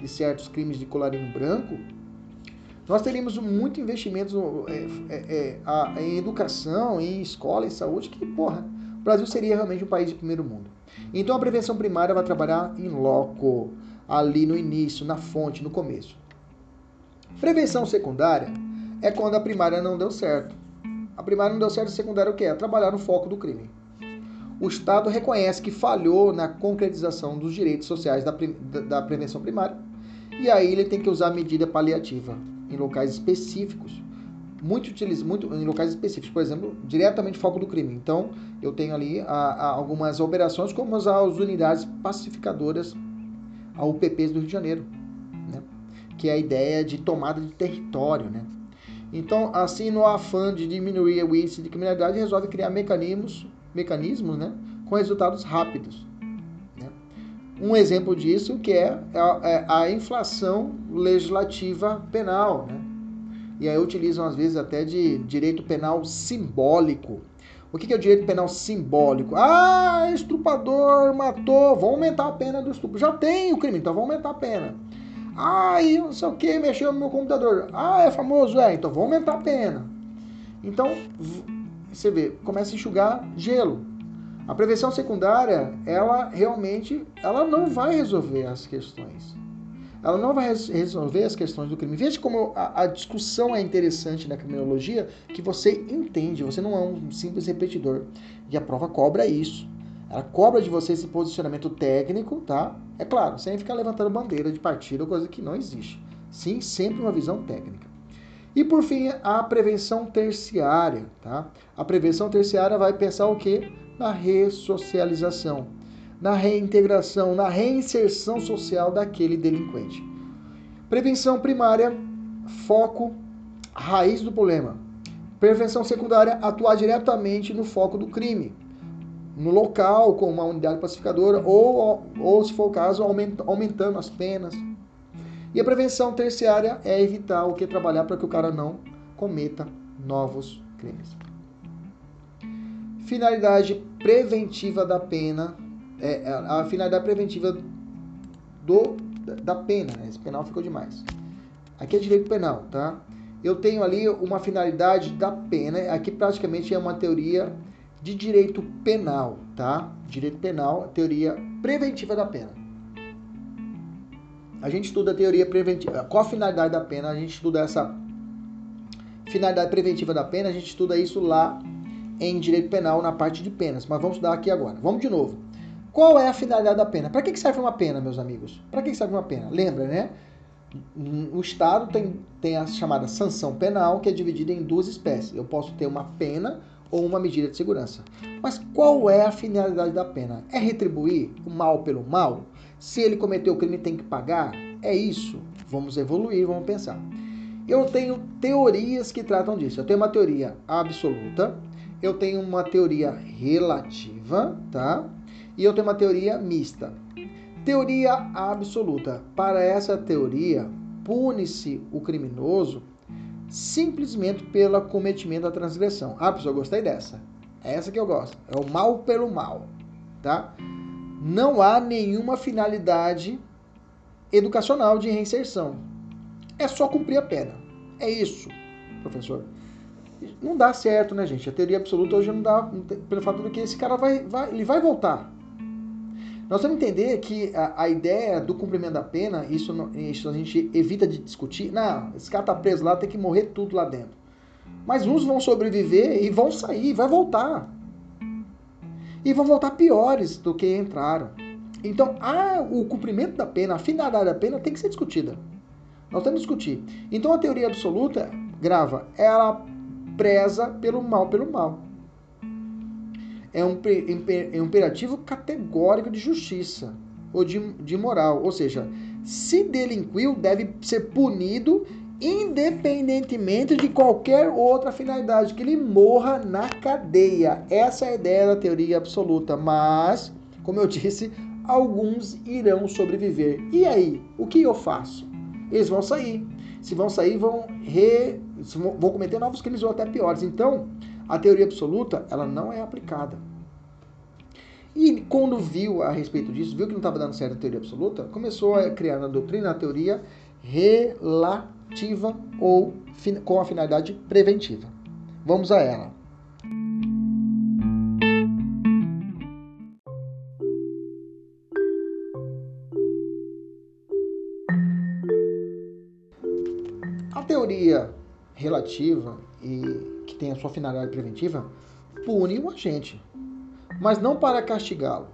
Speaker 1: de certos crimes de colarinho branco, nós teríamos muito investimento é, é, é, em educação, em escola, em saúde, que, porra, Brasil seria realmente um país de primeiro mundo. Então a prevenção primária vai trabalhar em loco, ali no início, na fonte, no começo. Prevenção secundária é quando a primária não deu certo. A primária não deu certo, a secundária é o que? É trabalhar no foco do crime. O Estado reconhece que falhou na concretização dos direitos sociais da, da prevenção primária e aí ele tem que usar medida paliativa em locais específicos, muito utilizado muito em locais específicos, por exemplo, diretamente foco do crime. Então, eu tenho ali a, a algumas operações como as, as unidades pacificadoras, a UPPs do Rio de Janeiro, né? que é a ideia de tomada de território, né? Então, assim, no afã de diminuir o índice de criminalidade, resolve criar mecanismos, mecanismos, né, com resultados rápidos. Um exemplo disso que é a, é a inflação legislativa penal, né? E aí utilizam às vezes até de direito penal simbólico. O que é o direito penal simbólico? Ah, estrupador matou, vamos aumentar a pena do estupro. Já tem o crime, então vamos aumentar a pena. Ah, e não sei o que, mexeu no meu computador. Ah, é famoso, é, então vamos aumentar a pena. Então, você vê, começa a enxugar gelo. A prevenção secundária, ela realmente, ela não vai resolver as questões. Ela não vai resolver as questões do crime. Veja como a, a discussão é interessante na criminologia, que você entende, você não é um simples repetidor. E a prova cobra isso. Ela cobra de você esse posicionamento técnico, tá? É claro, sem ficar levantando bandeira de partido, coisa que não existe. Sim, sempre uma visão técnica. E por fim, a prevenção terciária, tá? A prevenção terciária vai pensar o quê? Na ressocialização, na reintegração, na reinserção social daquele delinquente. Prevenção primária, foco, raiz do problema. Prevenção secundária, atuar diretamente no foco do crime, no local, com uma unidade pacificadora, ou, ou se for o caso, aumentando as penas. E a prevenção terciária é evitar o que trabalhar para que o cara não cometa novos crimes. Finalidade preventiva da pena, é, é a finalidade preventiva do, da pena, né? esse penal ficou demais. Aqui é direito penal, tá? Eu tenho ali uma finalidade da pena, aqui praticamente é uma teoria de direito penal, tá? Direito penal, teoria preventiva da pena. A gente estuda a teoria preventiva. Qual a finalidade da pena? A gente estuda essa finalidade preventiva da pena, a gente estuda isso lá em direito penal na parte de penas, mas vamos estudar aqui agora. Vamos de novo. Qual é a finalidade da pena? Para que serve uma pena, meus amigos? Para que serve uma pena? Lembra, né? O Estado tem, tem a chamada sanção penal, que é dividida em duas espécies. Eu posso ter uma pena ou uma medida de segurança. Mas qual é a finalidade da pena? É retribuir o mal pelo mal? Se ele cometeu o crime, tem que pagar? É isso? Vamos evoluir, vamos pensar. Eu tenho teorias que tratam disso. Eu tenho uma teoria absoluta, eu tenho uma teoria relativa, tá? E eu tenho uma teoria mista. Teoria absoluta. Para essa teoria, pune-se o criminoso simplesmente pelo cometimento da transgressão. Ah, pessoal, gostei dessa. É essa que eu gosto. É o mal pelo mal, tá? Não há nenhuma finalidade educacional de reinserção. É só cumprir a pena. É isso, professor. Não dá certo, né, gente? A teoria absoluta hoje não dá, pelo fato de que esse cara vai, vai, ele vai voltar. Nós vamos entender que a, a, ideia do cumprimento da pena, isso, isso a gente evita de discutir. Não, esse cara tá preso lá, tem que morrer tudo lá dentro. Mas uns vão sobreviver e vão sair, vai voltar. E vão voltar piores do que entraram. Então, a, o cumprimento da pena, a finalidade da pena tem que ser discutida. Nós temos que discutir. Então, a teoria absoluta, grava, ela preza pelo mal pelo mal é um, é um imperativo categórico de justiça ou de, de moral. Ou seja, se delinquiu, deve ser punido independentemente de qualquer outra finalidade, que ele morra na cadeia. Essa é a ideia da teoria absoluta. Mas, como eu disse, alguns irão sobreviver. E aí, o que eu faço? Eles vão sair. Se vão sair, vão, re... vão cometer novos crimes ou até piores. Então, a teoria absoluta ela não é aplicada. E quando viu a respeito disso, viu que não estava dando certo a teoria absoluta, começou a criar na doutrina a teoria relativa ou com a finalidade preventiva. Vamos a ela. A teoria relativa e que tem a sua finalidade preventiva, pune o agente, mas não para castigá-lo,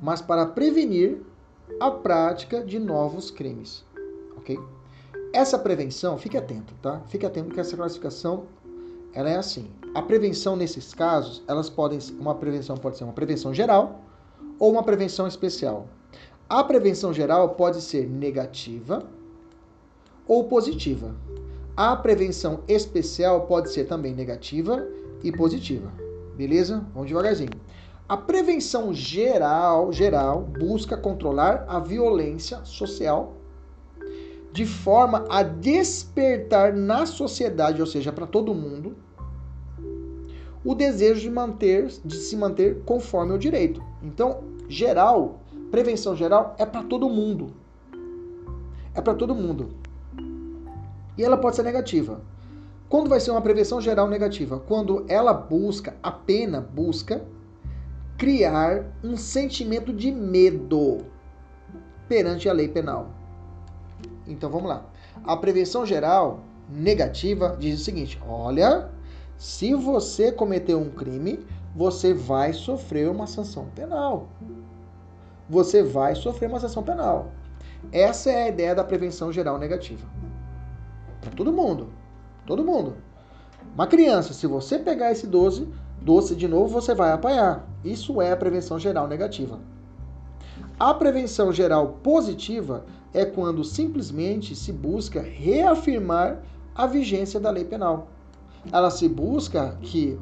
Speaker 1: mas para prevenir a prática de novos crimes. Ok? Essa prevenção, fique atento, tá? Fique atento que essa classificação ela é assim. A prevenção nesses casos, elas podem uma prevenção pode ser uma prevenção geral ou uma prevenção especial. A prevenção geral pode ser negativa ou positiva. A prevenção especial pode ser também negativa e positiva. Beleza? Vamos devagarzinho. A prevenção geral, geral busca controlar a violência social de forma a despertar na sociedade, ou seja, para todo mundo, o desejo de manter, de se manter conforme o direito. Então, geral, prevenção geral é para todo mundo. É para todo mundo e ela pode ser negativa. Quando vai ser uma prevenção geral negativa? Quando ela busca, a pena busca criar um sentimento de medo perante a lei penal. Então vamos lá. A prevenção geral negativa diz o seguinte: olha, se você cometeu um crime, você vai sofrer uma sanção penal. Você vai sofrer uma sanção penal. Essa é a ideia da prevenção geral negativa. Para todo mundo. Todo mundo. Uma criança, se você pegar esse doce, doce de novo, você vai apanhar. Isso é a prevenção geral negativa. A prevenção geral positiva é quando simplesmente se busca reafirmar a vigência da lei penal. Ela se busca que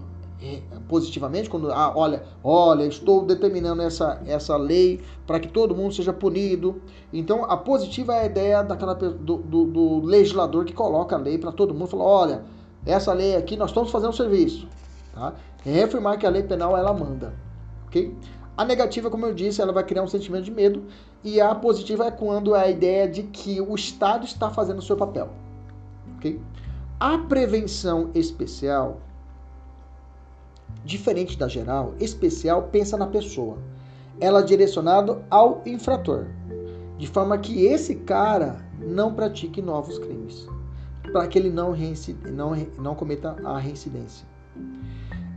Speaker 1: positivamente quando ah, olha, olha, estou determinando essa, essa lei para que todo mundo seja punido. Então, a positiva é a ideia daquela do, do, do legislador que coloca a lei para todo mundo, fala, olha, essa lei aqui nós estamos fazendo serviço, tá? É reafirmar que a lei penal ela manda, ok? A negativa, como eu disse, ela vai criar um sentimento de medo e a positiva é quando é a ideia de que o Estado está fazendo o seu papel, ok? A prevenção especial diferente da geral, especial pensa na pessoa. Ela é direcionada ao infrator, de forma que esse cara não pratique novos crimes, para que ele não, não, não cometa a reincidência.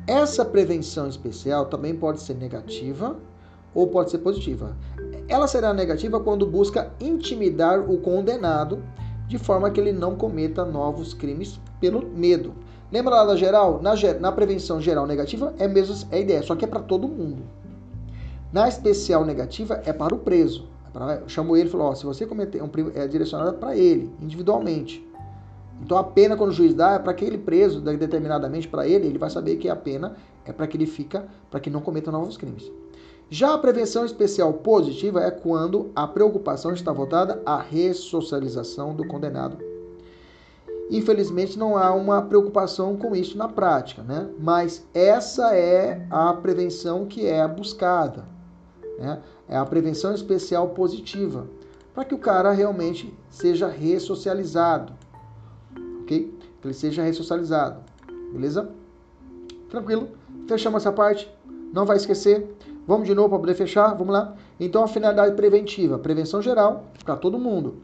Speaker 1: Essa prevenção especial também pode ser negativa ou pode ser positiva. Ela será negativa quando busca intimidar o condenado de forma que ele não cometa novos crimes pelo medo. Lembra lá da geral? Na, na prevenção geral negativa é mesmo é ideia, só que é para todo mundo. Na especial negativa é para o preso. É para, eu chamo ele e falo, ó, se você cometer um é direcionada para ele, individualmente. Então a pena quando o juiz dá é para aquele preso, determinadamente para ele, ele vai saber que a pena é para que ele fica, para que não cometa novos crimes. Já a prevenção especial positiva é quando a preocupação está voltada à ressocialização do condenado Infelizmente não há uma preocupação com isso na prática, né? Mas essa é a prevenção que é buscada, né? É a prevenção especial positiva, para que o cara realmente seja ressocializado, ok? Que ele seja ressocializado, beleza? Tranquilo? Fechamos essa parte. Não vai esquecer. Vamos de novo para poder fechar. Vamos lá. Então a finalidade preventiva, prevenção geral para todo mundo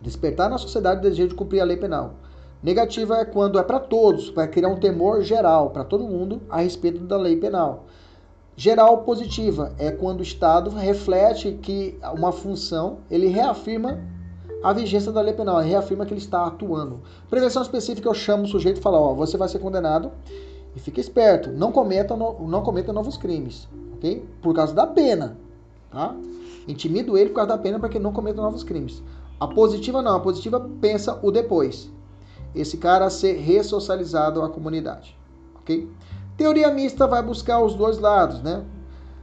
Speaker 1: Despertar na sociedade o desejo de cumprir a lei penal. Negativa é quando é para todos, para criar um temor geral para todo mundo a respeito da lei penal. Geral positiva é quando o Estado reflete que uma função, ele reafirma a vigência da lei penal, ele reafirma que ele está atuando. Prevenção específica, eu chamo o sujeito e falo, ó, você vai ser condenado e fique esperto, não cometa, não cometa novos crimes, ok? Por causa da pena, tá? Intimido ele por causa da pena para que ele não cometa novos crimes. A positiva não, a positiva pensa o depois. Esse cara ser ressocializado à comunidade, ok? Teoria mista vai buscar os dois lados, né?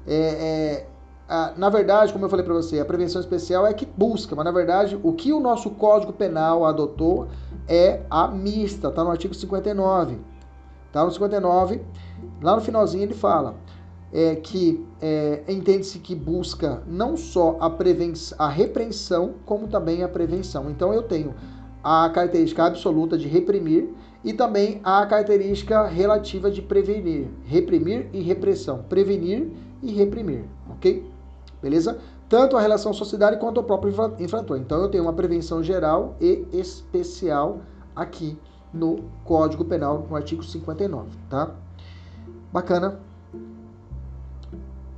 Speaker 1: É, é, a, na verdade, como eu falei para você, a prevenção especial é que busca, mas na verdade o que o nosso Código Penal adotou é a mista, tá no artigo 59. Tá no 59, lá no finalzinho ele fala: é, que é, entende-se que busca não só a, prevenção, a repreensão, como também a prevenção. Então eu tenho a característica absoluta de reprimir e também a característica relativa de prevenir, reprimir e repressão, prevenir e reprimir, ok? Beleza? Tanto a relação sociedade quanto o próprio infrator. Então eu tenho uma prevenção geral e especial aqui no Código Penal, no artigo 59, tá? Bacana.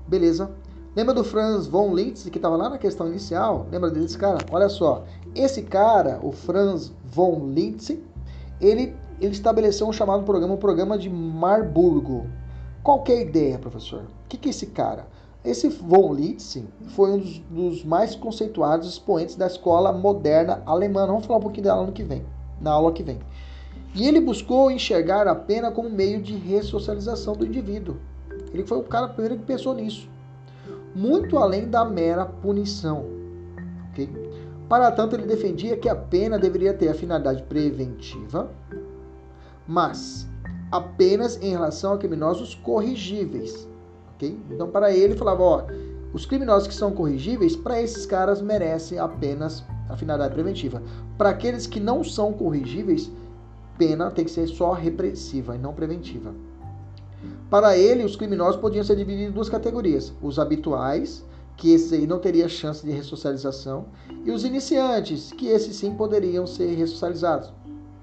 Speaker 1: Beleza. Lembra do Franz von Liszt, que estava lá na questão inicial? Lembra desse cara? Olha só. Esse cara, o Franz von Liszt, ele, ele estabeleceu um chamado programa, um programa de Marburgo. Qual que é a ideia, professor? O que, que é esse cara? Esse von Liszt foi um dos, dos, mais conceituados expoentes da escola moderna alemã. Vamos falar um pouquinho dela no que vem, na aula que vem. E ele buscou enxergar a pena como meio de ressocialização do indivíduo. Ele foi o cara primeiro que pensou nisso. Muito além da mera punição. Okay? Para tanto, ele defendia que a pena deveria ter a finalidade preventiva, mas apenas em relação a criminosos corrigíveis. Okay? Então, para ele, falava: ó, os criminosos que são corrigíveis, para esses caras merecem apenas a finalidade preventiva. Para aqueles que não são corrigíveis, pena tem que ser só repressiva e não preventiva. Para ele, os criminosos podiam ser divididos em duas categorias: os habituais, que esses aí não teria chance de ressocialização, e os iniciantes, que esses sim poderiam ser ressocializados.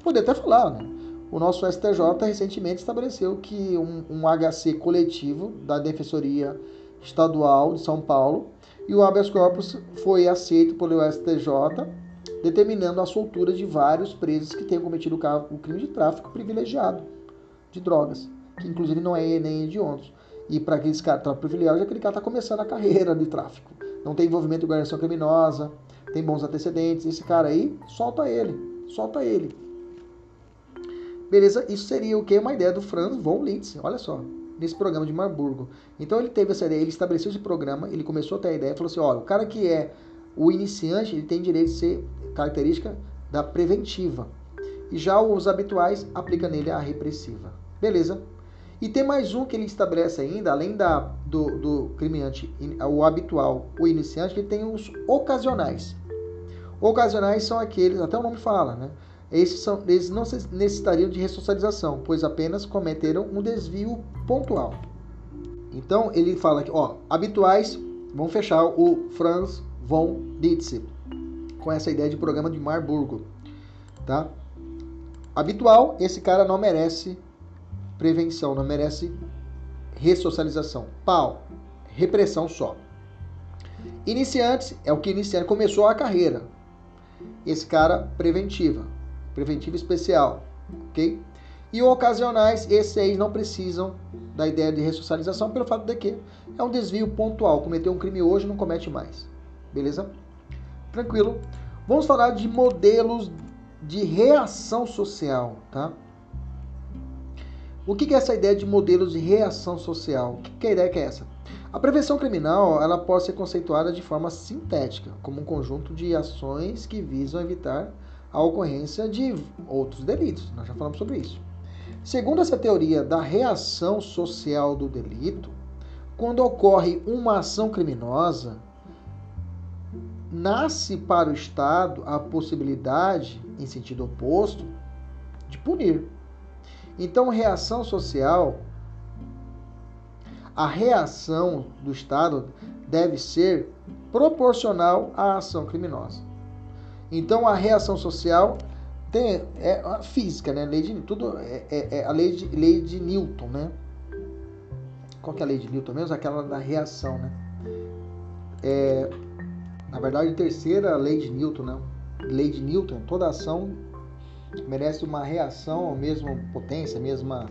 Speaker 1: Poder até falar, né? O nosso STJ recentemente estabeleceu que um, um HC coletivo da Defensoria Estadual de São Paulo e o habeas corpus foi aceito pelo STJ, determinando a soltura de vários presos que tenham cometido o crime de tráfico privilegiado de drogas inclusive não é nem hediondo. E para aqueles caras que estão privilegiados, aquele cara está começando a carreira de tráfico. Não tem envolvimento em organização criminosa, tem bons antecedentes. Esse cara aí, solta ele. Solta ele. Beleza? Isso seria o que? Uma ideia do Franz von Liszt. Olha só. Nesse programa de Marburgo. Então ele teve essa ideia, ele estabeleceu esse programa, ele começou a ter a ideia, falou assim: olha, o cara que é o iniciante, ele tem direito de ser característica da preventiva. E já os habituais aplica nele a repressiva. Beleza? E tem mais um que ele estabelece ainda, além da, do, do criminante, o habitual, o iniciante, que tem os ocasionais. Ocasionais são aqueles, até o nome fala, né? Esses, são, eles não necessitariam de ressocialização, pois apenas cometeram um desvio pontual. Então ele fala que, ó, habituais, vão fechar o Franz von Ditze com essa ideia de programa de Marburgo, tá? Habitual, esse cara não merece prevenção, não merece ressocialização. Pau, repressão só. Iniciantes é o que iniciante começou a carreira. Esse cara preventiva, preventiva especial, ok? E ocasionais, esses aí não precisam da ideia de ressocialização pelo fato de que é um desvio pontual. Cometeu um crime hoje, não comete mais. Beleza? Tranquilo. Vamos falar de modelos de reação social, tá? O que é essa ideia de modelos de reação social? Que ideia que é essa? A prevenção criminal ela pode ser conceituada de forma sintética, como um conjunto de ações que visam evitar a ocorrência de outros delitos. Nós já falamos sobre isso. Segundo essa teoria da reação social do delito, quando ocorre uma ação criminosa, nasce para o Estado a possibilidade, em sentido oposto, de punir. Então, reação social, a reação do Estado deve ser proporcional à ação criminosa. Então, a reação social tem é a física, né? Lei de, tudo é, é, é a lei de, lei de Newton, né? Qual que é a lei de Newton mesmo? Aquela da reação, né? É, na verdade, a terceira lei de Newton, né? Lei de Newton, toda ação merece uma reação, a mesma potência, mesma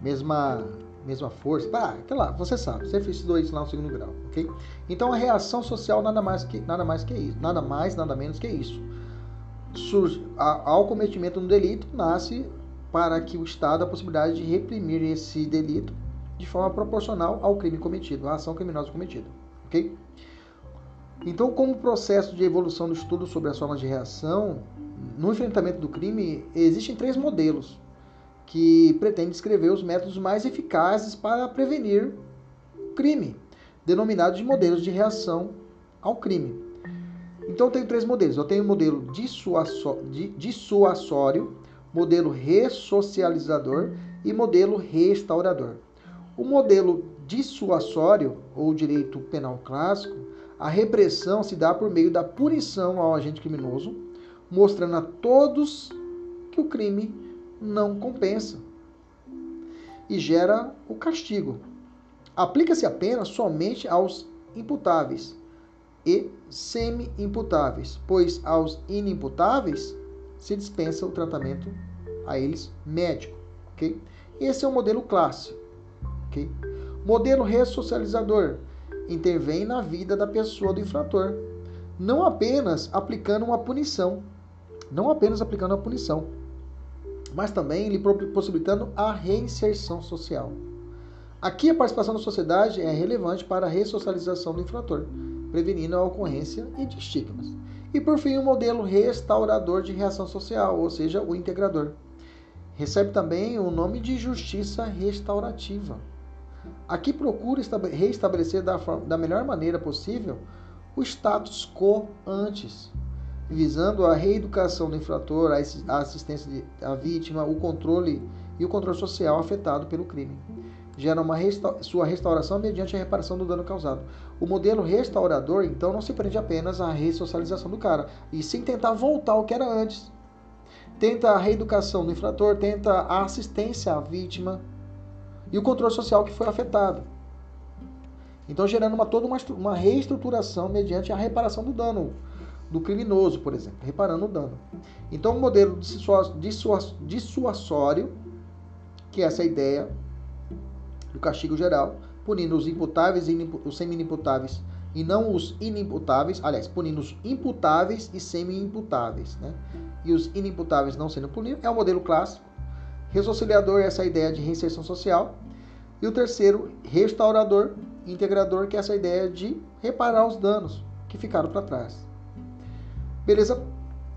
Speaker 1: mesma mesma força. Ah, sei lá, você sabe, você fez dois lá no segundo grau, ok? Então a reação social nada mais que nada mais que isso, nada mais, nada menos que isso. Surge, ao cometimento do delito nasce para que o Estado a possibilidade de reprimir esse delito de forma proporcional ao crime cometido, à ação criminosa cometida, ok? Então, como processo de evolução do estudo sobre as formas de reação, no enfrentamento do crime, existem três modelos que pretendem descrever os métodos mais eficazes para prevenir o crime, denominados de modelos de reação ao crime. Então, eu tenho três modelos. Eu tenho o modelo dissuasório, modelo ressocializador e modelo restaurador. O modelo dissuasório, ou direito penal clássico, a repressão se dá por meio da punição ao agente criminoso, mostrando a todos que o crime não compensa e gera o castigo. Aplica-se a pena somente aos imputáveis e semi-imputáveis, pois aos inimputáveis se dispensa o tratamento a eles médico, ok? Esse é o modelo clássico, ok? Modelo ressocializador intervém na vida da pessoa do infrator, não apenas aplicando uma punição, não apenas aplicando a punição, mas também lhe possibilitando a reinserção social. Aqui a participação da sociedade é relevante para a ressocialização do infrator, prevenindo a ocorrência de estigmas. E por fim, o modelo restaurador de reação social, ou seja, o integrador. Recebe também o nome de justiça restaurativa. Aqui procura reestabelecer da, da melhor maneira possível o status quo antes, visando a reeducação do infrator, a assistência à vítima, o controle e o controle social afetado pelo crime. gera uma resta sua restauração mediante a reparação do dano causado. O modelo restaurador, então, não se prende apenas à ressocialização do cara, e sim tentar voltar ao que era antes. Tenta a reeducação do infrator, tenta a assistência à vítima e o controle social que foi afetado. Então, gerando uma, toda uma, uma reestruturação mediante a reparação do dano do criminoso, por exemplo, reparando o dano. Então, o modelo dissuasório, que é essa ideia do castigo geral, punindo os imputáveis e os semi-imputáveis e não os inimputáveis, aliás, punindo os imputáveis e semi-imputáveis, né? E os inimputáveis não sendo punidos, é o modelo clássico. Ressociador é essa ideia de reinserção social. E o terceiro, restaurador, integrador, que é essa ideia de reparar os danos que ficaram para trás. Beleza?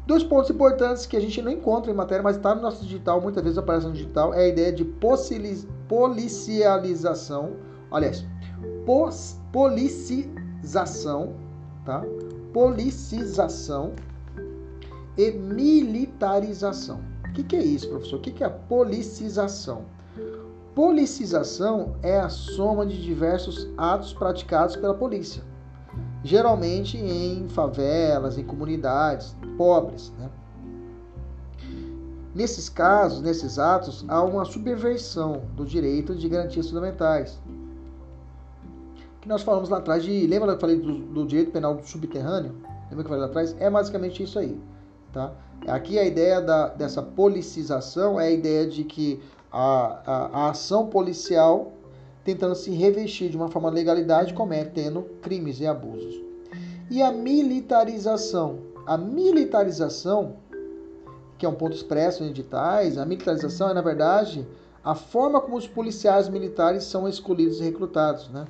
Speaker 1: Dois pontos importantes que a gente não encontra em matéria, mas está no nosso digital, muitas vezes aparece no digital, é a ideia de policialização. Aliás, policização, tá? Policização e militarização. Que, que é isso, professor? O que, que é a policização? Policização é a soma de diversos atos praticados pela polícia geralmente em favelas, em comunidades pobres. Né? Nesses casos, nesses atos, há uma subversão do direito de garantias fundamentais. Que nós falamos lá atrás de. Lembra que eu falei do, do direito penal subterrâneo? Lembra que eu falei lá atrás? É basicamente isso aí. Tá? Aqui a ideia da, dessa policização é a ideia de que a, a, a ação policial tentando se revestir de uma forma de legalidade, cometendo crimes e abusos. E a militarização. A militarização, que é um ponto expresso em editais, a militarização é, na verdade, a forma como os policiais militares são escolhidos e recrutados, né?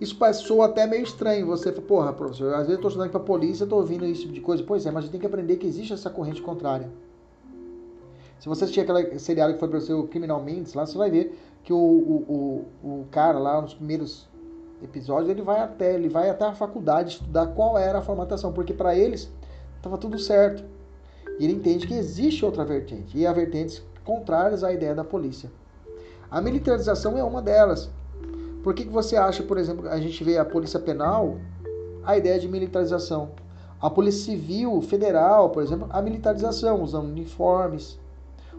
Speaker 1: Isso passou até meio estranho. Você fala, porra, professor, às vezes eu estou estudando para a polícia, estou ouvindo esse tipo de coisa. Pois é, mas a gente tem que aprender que existe essa corrente contrária. Se você assistir aquela seriado que foi para o seu Criminal Minds, lá você vai ver que o, o, o, o cara lá nos primeiros episódios ele vai até ele vai até a faculdade estudar qual era a formatação, porque para eles estava tudo certo. E ele entende que existe outra vertente, e há vertentes contrárias à ideia da polícia. A militarização é uma delas. Por que, que você acha, por exemplo, a gente vê a polícia penal, a ideia de militarização? A polícia civil federal, por exemplo, a militarização, usando uniformes,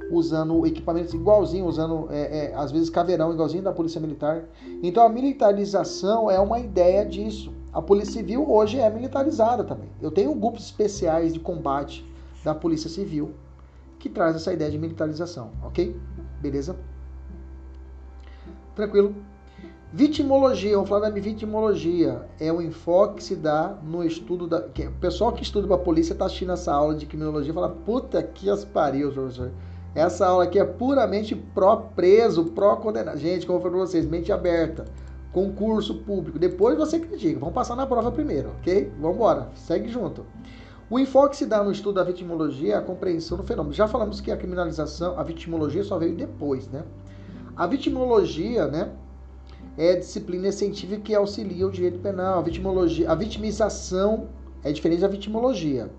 Speaker 1: usando equipamentos igualzinho, usando é, é, às vezes caveirão igualzinho da polícia militar. Então a militarização é uma ideia disso. A polícia civil hoje é militarizada também. Eu tenho grupos especiais de combate da polícia civil que traz essa ideia de militarização, ok? Beleza? Tranquilo? Vitimologia, vamos falar da vitimologia. É um enfoque que se dá no estudo da. O pessoal que estuda para a polícia está assistindo essa aula de criminologia e fala: puta que as pariu, professor. Essa aula aqui é puramente pró-preso, pró-condenado. Gente, como eu falei para vocês, mente aberta. Concurso público. Depois você critica. Vamos passar na prova primeiro, ok? Vamos embora. Segue junto. O enfoque se dá no estudo da vitimologia, a compreensão do fenômeno. Já falamos que a criminalização, a vitimologia só veio depois, né? A vitimologia, né, é disciplina científica que auxilia o direito penal. A vitimologia, a vitimização é diferente da vitimologia.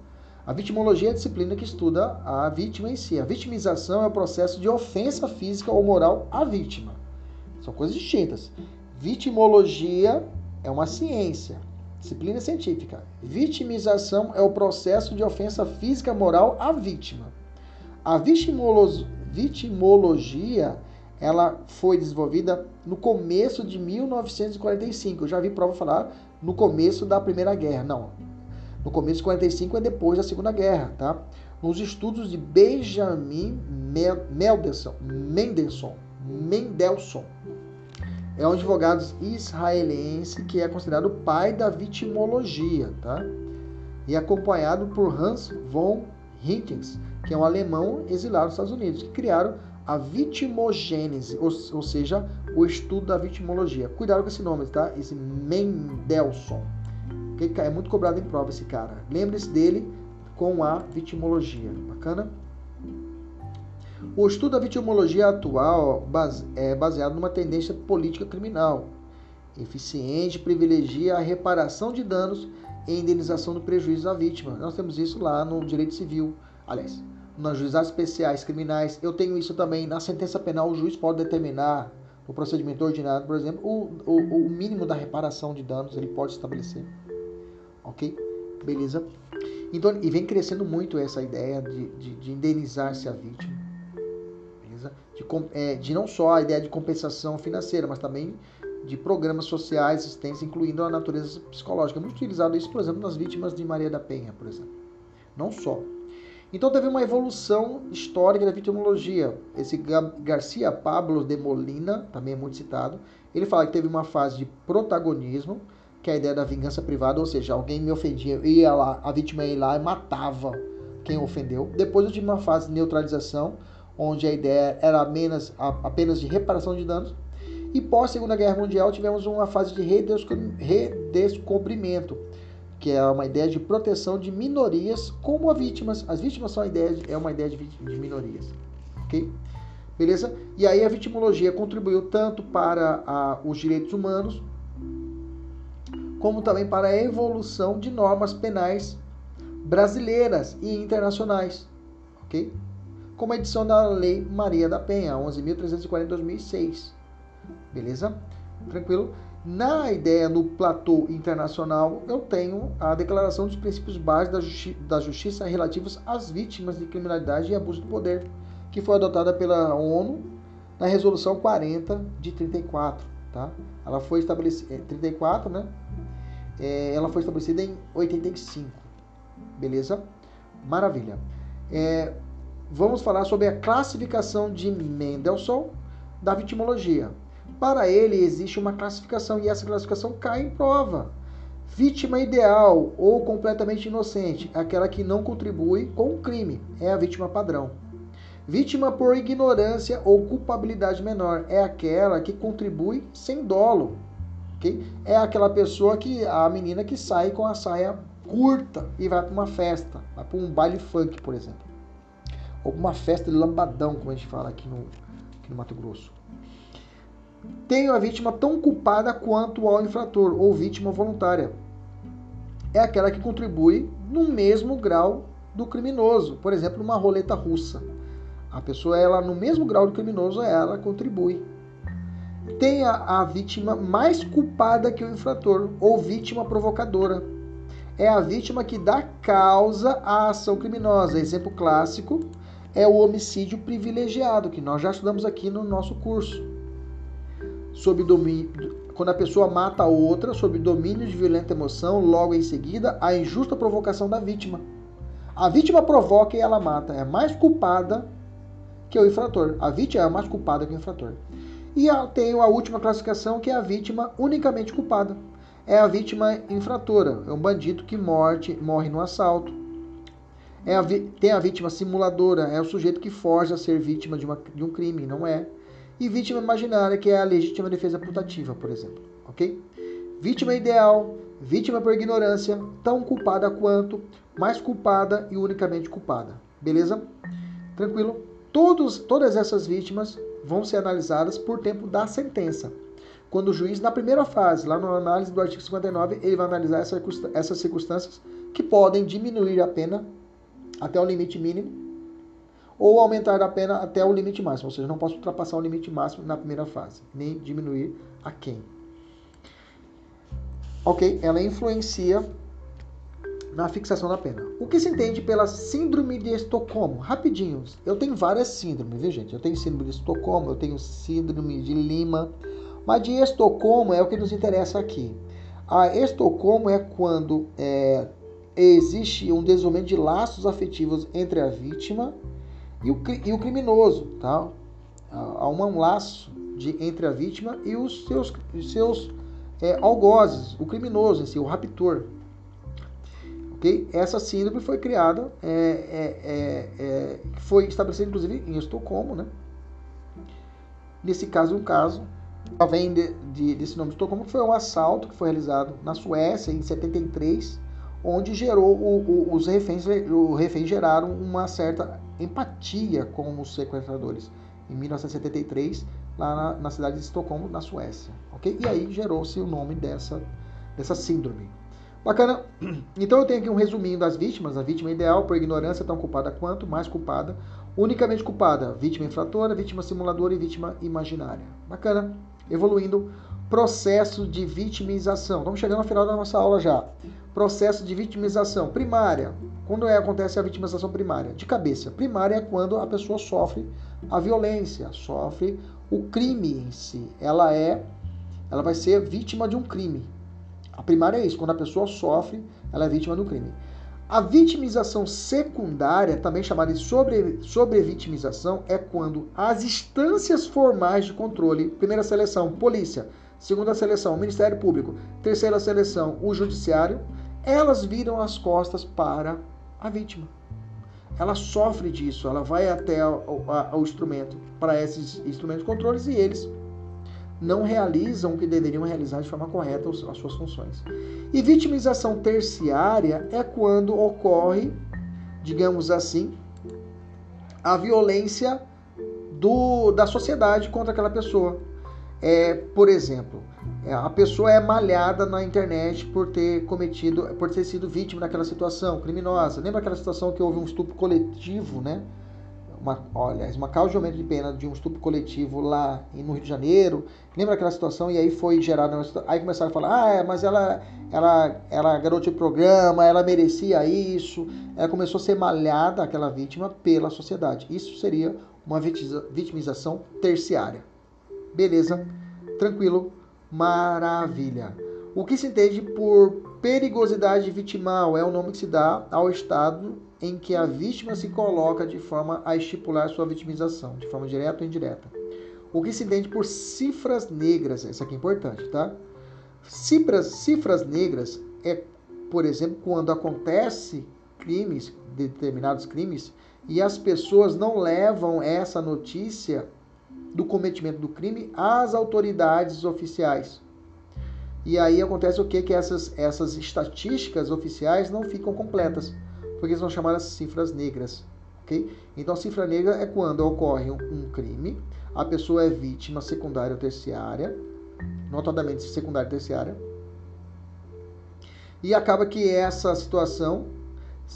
Speaker 1: A vitimologia é a disciplina que estuda a vítima em si. A vitimização é o processo de ofensa física ou moral à vítima. São coisas distintas. Vitimologia é uma ciência, disciplina científica. Vitimização é o processo de ofensa física moral à vítima. A vitimologia ela foi desenvolvida no começo de 1945. Eu já vi prova falar no começo da Primeira Guerra. Não, no começo de 45 é depois da Segunda Guerra, tá? Nos estudos de Benjamin Mendelssohn, Mendelssohn, Mendelssohn é um advogado israelense que é considerado o pai da vitimologia, tá? E acompanhado por Hans von Hinkens, que é um alemão exilado nos Estados Unidos, que criaram a vitimogênese, ou, ou seja, o estudo da vitimologia. Cuidado com esse nome, tá? Esse Mendelssohn. É muito cobrado em prova esse cara. Lembre-se dele com a vitimologia. Bacana? O estudo da vitimologia atual é baseado numa tendência política criminal. Eficiente privilegia a reparação de danos e indenização do prejuízo da vítima. Nós temos isso lá no direito civil. Aliás, nas juizados especiais criminais. Eu tenho isso também. Na sentença penal, o juiz pode determinar no procedimento ordinário, por exemplo, o, o, o mínimo da reparação de danos ele pode estabelecer. Ok? Beleza? Então, e vem crescendo muito essa ideia de, de, de indenizar-se a vítima. Beleza? De, é, de não só a ideia de compensação financeira, mas também de programas sociais, assistência, incluindo a natureza psicológica. É muito utilizado isso, por exemplo, nas vítimas de Maria da Penha, por exemplo. Não só. Então teve uma evolução histórica da vitimologia. Esse Garcia Pablo de Molina, também é muito citado, ele fala que teve uma fase de protagonismo, que é a ideia da vingança privada, ou seja, alguém me ofendia, ia lá, a vítima ia lá e matava quem ofendeu. Depois eu tive uma fase de neutralização, onde a ideia era apenas, apenas de reparação de danos. E pós Segunda Guerra Mundial tivemos uma fase de redescobrimento, que é uma ideia de proteção de minorias como as vítimas. As vítimas são a ideia de, é uma ideia de, de minorias, ok? Beleza? E aí a vitimologia contribuiu tanto para a, os direitos humanos, como também para a evolução de normas penais brasileiras e internacionais, ok? Como a edição da Lei Maria da Penha, 11.340 de 2006, beleza? Tranquilo? Na ideia no platô internacional, eu tenho a Declaração dos Princípios Básicos da, Justi da Justiça relativos às vítimas de criminalidade e abuso de poder, que foi adotada pela ONU na Resolução 40 de 34. Tá? Ela foi estabelecida em 34, né? É, ela foi estabelecida em 85. Beleza? Maravilha. É, vamos falar sobre a classificação de Mendelssohn da vitimologia. Para ele existe uma classificação e essa classificação cai em prova. Vítima ideal ou completamente inocente, aquela que não contribui com o crime, é a vítima padrão. Vítima por ignorância ou culpabilidade menor é aquela que contribui sem dolo. Okay? É aquela pessoa que a menina que sai com a saia curta e vai para uma festa, vai para um baile funk, por exemplo, ou uma festa de lambadão, como a gente fala aqui no, aqui no Mato Grosso tenho a vítima tão culpada quanto ao infrator ou vítima voluntária. É aquela que contribui no mesmo grau do criminoso, por exemplo, uma roleta russa. A pessoa, ela no mesmo grau do criminoso, ela contribui. Tem a, a vítima mais culpada que o infrator ou vítima provocadora. É a vítima que dá causa à ação criminosa. Exemplo clássico é o homicídio privilegiado, que nós já estudamos aqui no nosso curso sob domínio, quando a pessoa mata a outra sob domínio de violenta emoção, logo em seguida, a injusta provocação da vítima. A vítima provoca e ela mata. É mais culpada que o infrator. A vítima é mais culpada que o infrator. E tem a última classificação, que é a vítima unicamente culpada. É a vítima infratora. É um bandido que morte, morre no assalto. É a, tem a vítima simuladora. É o sujeito que forja a ser vítima de, uma, de um crime. Não é e vítima imaginária, que é a legítima defesa putativa, por exemplo, ok? Vítima ideal, vítima por ignorância, tão culpada quanto, mais culpada e unicamente culpada, beleza? Tranquilo? Todos, todas essas vítimas vão ser analisadas por tempo da sentença. Quando o juiz, na primeira fase, lá na análise do artigo 59, ele vai analisar essa, essas circunstâncias que podem diminuir a pena até o limite mínimo ou aumentar a pena até o limite máximo, ou seja, não posso ultrapassar o limite máximo na primeira fase, nem diminuir a quem. Ok? Ela influencia na fixação da pena. O que se entende pela síndrome de Estocolmo? Rapidinho, eu tenho várias síndromes, viu gente? Eu tenho síndrome de Estocolmo, eu tenho síndrome de Lima, mas de Estocolmo é o que nos interessa aqui. A Estocolmo é quando é, existe um desenvolvimento de laços afetivos entre a vítima e o, e o criminoso, tá? Há um laço de, entre a vítima e os seus, os seus é, algozes, o criminoso em si, o raptor. Okay? Essa síndrome foi criada, é, é, é, é foi estabelecida inclusive em Estocolmo, né? Nesse caso, um caso vem de, de, desse nome de Estocolmo, que foi um assalto que foi realizado na Suécia em 73, onde gerou o, o, os reféns, o refém geraram uma certa empatia com os sequestradores. Em 1973, lá na, na cidade de Estocolmo, na Suécia. ok? E aí gerou-se o nome dessa, dessa síndrome. Bacana? Então eu tenho aqui um resuminho das vítimas. A vítima ideal, por ignorância, tão culpada quanto, mais culpada, Unicamente culpada, vítima infratora, vítima simuladora e vítima imaginária. Bacana. Evoluindo, processo de vitimização. Estamos chegando ao final da nossa aula já. Processo de vitimização primária. Quando é, acontece a vitimização primária? De cabeça. Primária é quando a pessoa sofre a violência, sofre o crime em si. Ela é, ela vai ser vítima de um crime. A primária é isso, quando a pessoa sofre, ela é vítima do crime. A vitimização secundária, também chamada de sobre, sobrevitimização, é quando as instâncias formais de controle, primeira seleção, polícia, segunda seleção, Ministério Público, terceira seleção, o Judiciário, elas viram as costas para a vítima. Ela sofre disso, ela vai até o, a, o instrumento, para esses instrumentos de controles e eles não realizam o que deveriam realizar de forma correta as suas funções. E vitimização terciária é quando ocorre, digamos assim, a violência do, da sociedade contra aquela pessoa. É, por exemplo, é, a pessoa é malhada na internet por ter cometido, por ter sido vítima daquela situação criminosa. Lembra aquela situação que houve um estupro coletivo, né? uma, olha, uma causa de aumento de pena de um estupro coletivo lá no Rio de Janeiro. Lembra aquela situação? E aí foi gerada. Aí começaram a falar: ah, é, mas ela, ela era garota de programa, ela merecia isso. Ela começou a ser malhada, aquela vítima, pela sociedade. Isso seria uma vitimização terciária. Beleza? Tranquilo? Maravilha. O que se entende por perigosidade vitimal é o nome que se dá ao estado em que a vítima se coloca de forma a estipular sua vitimização, de forma direta ou indireta. O que se entende por cifras negras, isso aqui é importante, tá? Cifras, cifras negras é, por exemplo, quando acontece crimes, determinados crimes, e as pessoas não levam essa notícia do cometimento do crime às autoridades oficiais. E aí acontece o que? Que essas, essas estatísticas oficiais não ficam completas porque são chamadas cifras negras. ok? Então, cifra negra é quando ocorre um crime, a pessoa é vítima secundária ou terciária, notadamente secundária e terciária, e acaba que essa situação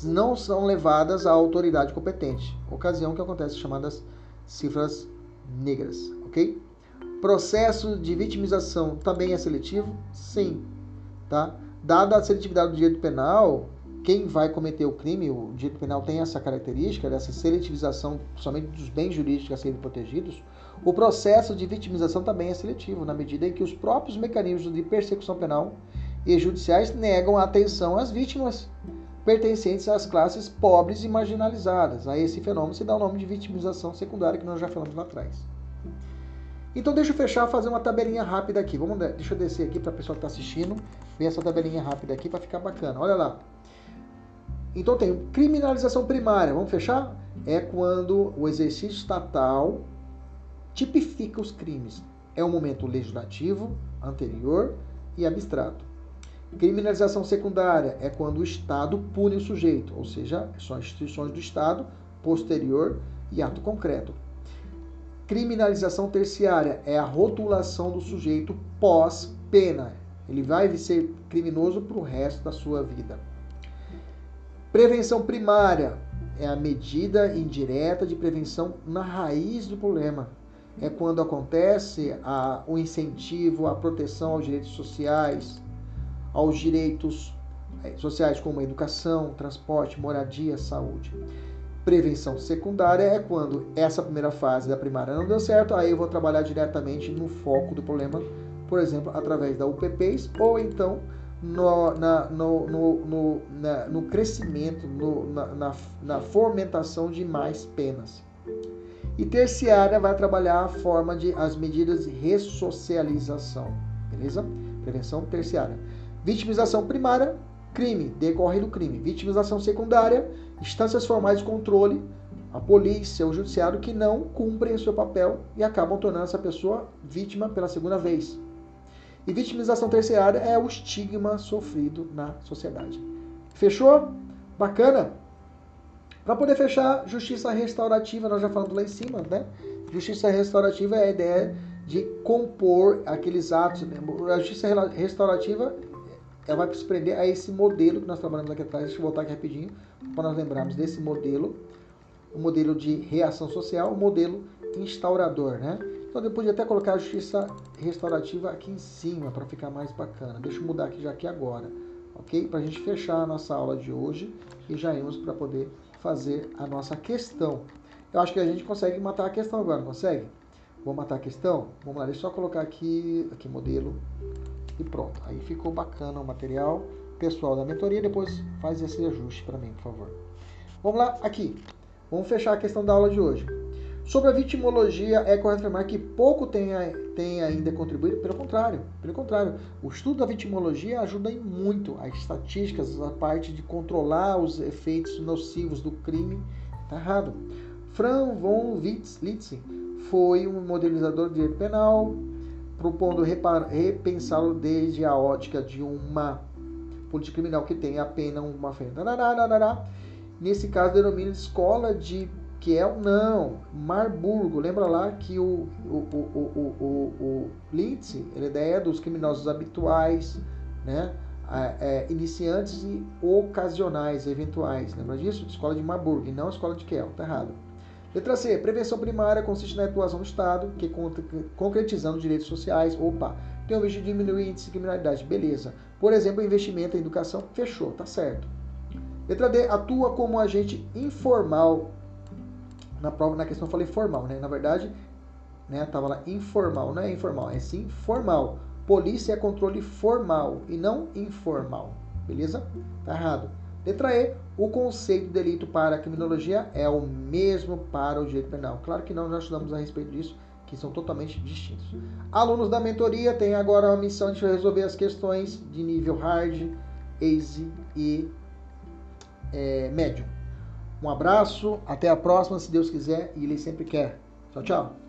Speaker 1: não são levadas à autoridade competente, ocasião que acontece chamadas cifras negras, ok? Processo de vitimização também é seletivo? Sim, tá? Dada a seletividade do direito penal, quem vai cometer o crime, o direito penal tem essa característica dessa seletivização somente dos bens jurídicos a serem protegidos, o processo de vitimização também é seletivo, na medida em que os próprios mecanismos de persecução penal e judiciais negam a atenção às vítimas pertencentes às classes pobres e marginalizadas. A esse fenômeno se dá o nome de vitimização secundária, que nós já falamos lá atrás. Então deixa eu fechar, fazer uma tabelinha rápida aqui. Vamos, deixa eu descer aqui para a pessoa que está assistindo, ver essa tabelinha rápida aqui para ficar bacana. Olha lá. Então tem criminalização primária, vamos fechar? É quando o exercício estatal tipifica os crimes. É um momento legislativo, anterior e abstrato. Criminalização secundária é quando o Estado pune o sujeito, ou seja, são instituições do Estado, posterior e ato concreto. Criminalização terciária é a rotulação do sujeito pós-pena. Ele vai ser criminoso para o resto da sua vida. Prevenção primária é a medida indireta de prevenção na raiz do problema. É quando acontece a, o incentivo à proteção aos direitos sociais, aos direitos eh, sociais como educação, transporte, moradia, saúde. Prevenção secundária é quando essa primeira fase da primária não deu certo, aí eu vou trabalhar diretamente no foco do problema, por exemplo, através da UPPs ou então no, na, no, no, no, na, no crescimento, no, na, na, na fomentação de mais penas. E terciária vai trabalhar a forma de as medidas de ressocialização, beleza? Prevenção terciária. Vitimização primária, crime, decorre do crime. Vitimização secundária, instâncias formais de controle, a polícia, o judiciário que não cumprem o seu papel e acabam tornando essa pessoa vítima pela segunda vez. E vitimização terciária é o estigma sofrido na sociedade. Fechou? Bacana? Para poder fechar, justiça restaurativa, nós já falamos lá em cima, né? Justiça restaurativa é a ideia de compor aqueles atos. A justiça restaurativa ela vai se prender a esse modelo que nós trabalhamos aqui atrás. Deixa eu voltar aqui rapidinho para nós lembrarmos desse modelo. o modelo de reação social, o modelo instaurador, né? Então eu podia até colocar a justiça restaurativa aqui em cima para ficar mais bacana. Deixa eu mudar aqui já aqui agora, ok? Para a gente fechar a nossa aula de hoje e já irmos para poder fazer a nossa questão. Eu acho que a gente consegue matar a questão agora, consegue? Vou matar a questão? Vamos lá, deixa eu só colocar aqui, aqui modelo e pronto. Aí ficou bacana o material. Pessoal da mentoria, depois faz esse ajuste para mim, por favor. Vamos lá, aqui. Vamos fechar a questão da aula de hoje. Sobre a vitimologia, é correto afirmar que pouco tem, tem ainda contribuído, pelo contrário, pelo contrário, o estudo da vitimologia ajuda em muito as estatísticas, a parte de controlar os efeitos nocivos do crime, está errado. Fran von Litzen foi um modelizador de direito penal, propondo repensá-lo desde a ótica de uma política criminal que tem a pena uma frente. Nesse caso, denomina escola de que é não, Marburgo. Lembra lá que o, o, o, o, o, Lindsay, ele é ideia dos criminosos habituais, né? É, iniciantes e ocasionais, eventuais. Lembra disso? Escola de Marburgo e não escola de Kell. Tá errado. Letra C. Prevenção primária consiste na atuação do Estado, que concretizando direitos sociais. Opa, tem o objetivo de diminuir o índice de criminalidade. Beleza. Por exemplo, investimento em educação. Fechou, tá certo. Letra D. Atua como agente informal na prova, na questão eu falei formal, né? Na verdade, né, tava lá informal, não é informal, é sim formal. Polícia é controle formal e não informal, beleza? Tá errado. Letra E, o conceito de delito para a criminologia é o mesmo para o direito penal. Claro que não, já estudamos a respeito disso, que são totalmente distintos. Alunos da mentoria têm agora a missão de resolver as questões de nível hard, easy e é, médio. Um abraço, até a próxima, se Deus quiser e Ele sempre quer. Tchau, tchau.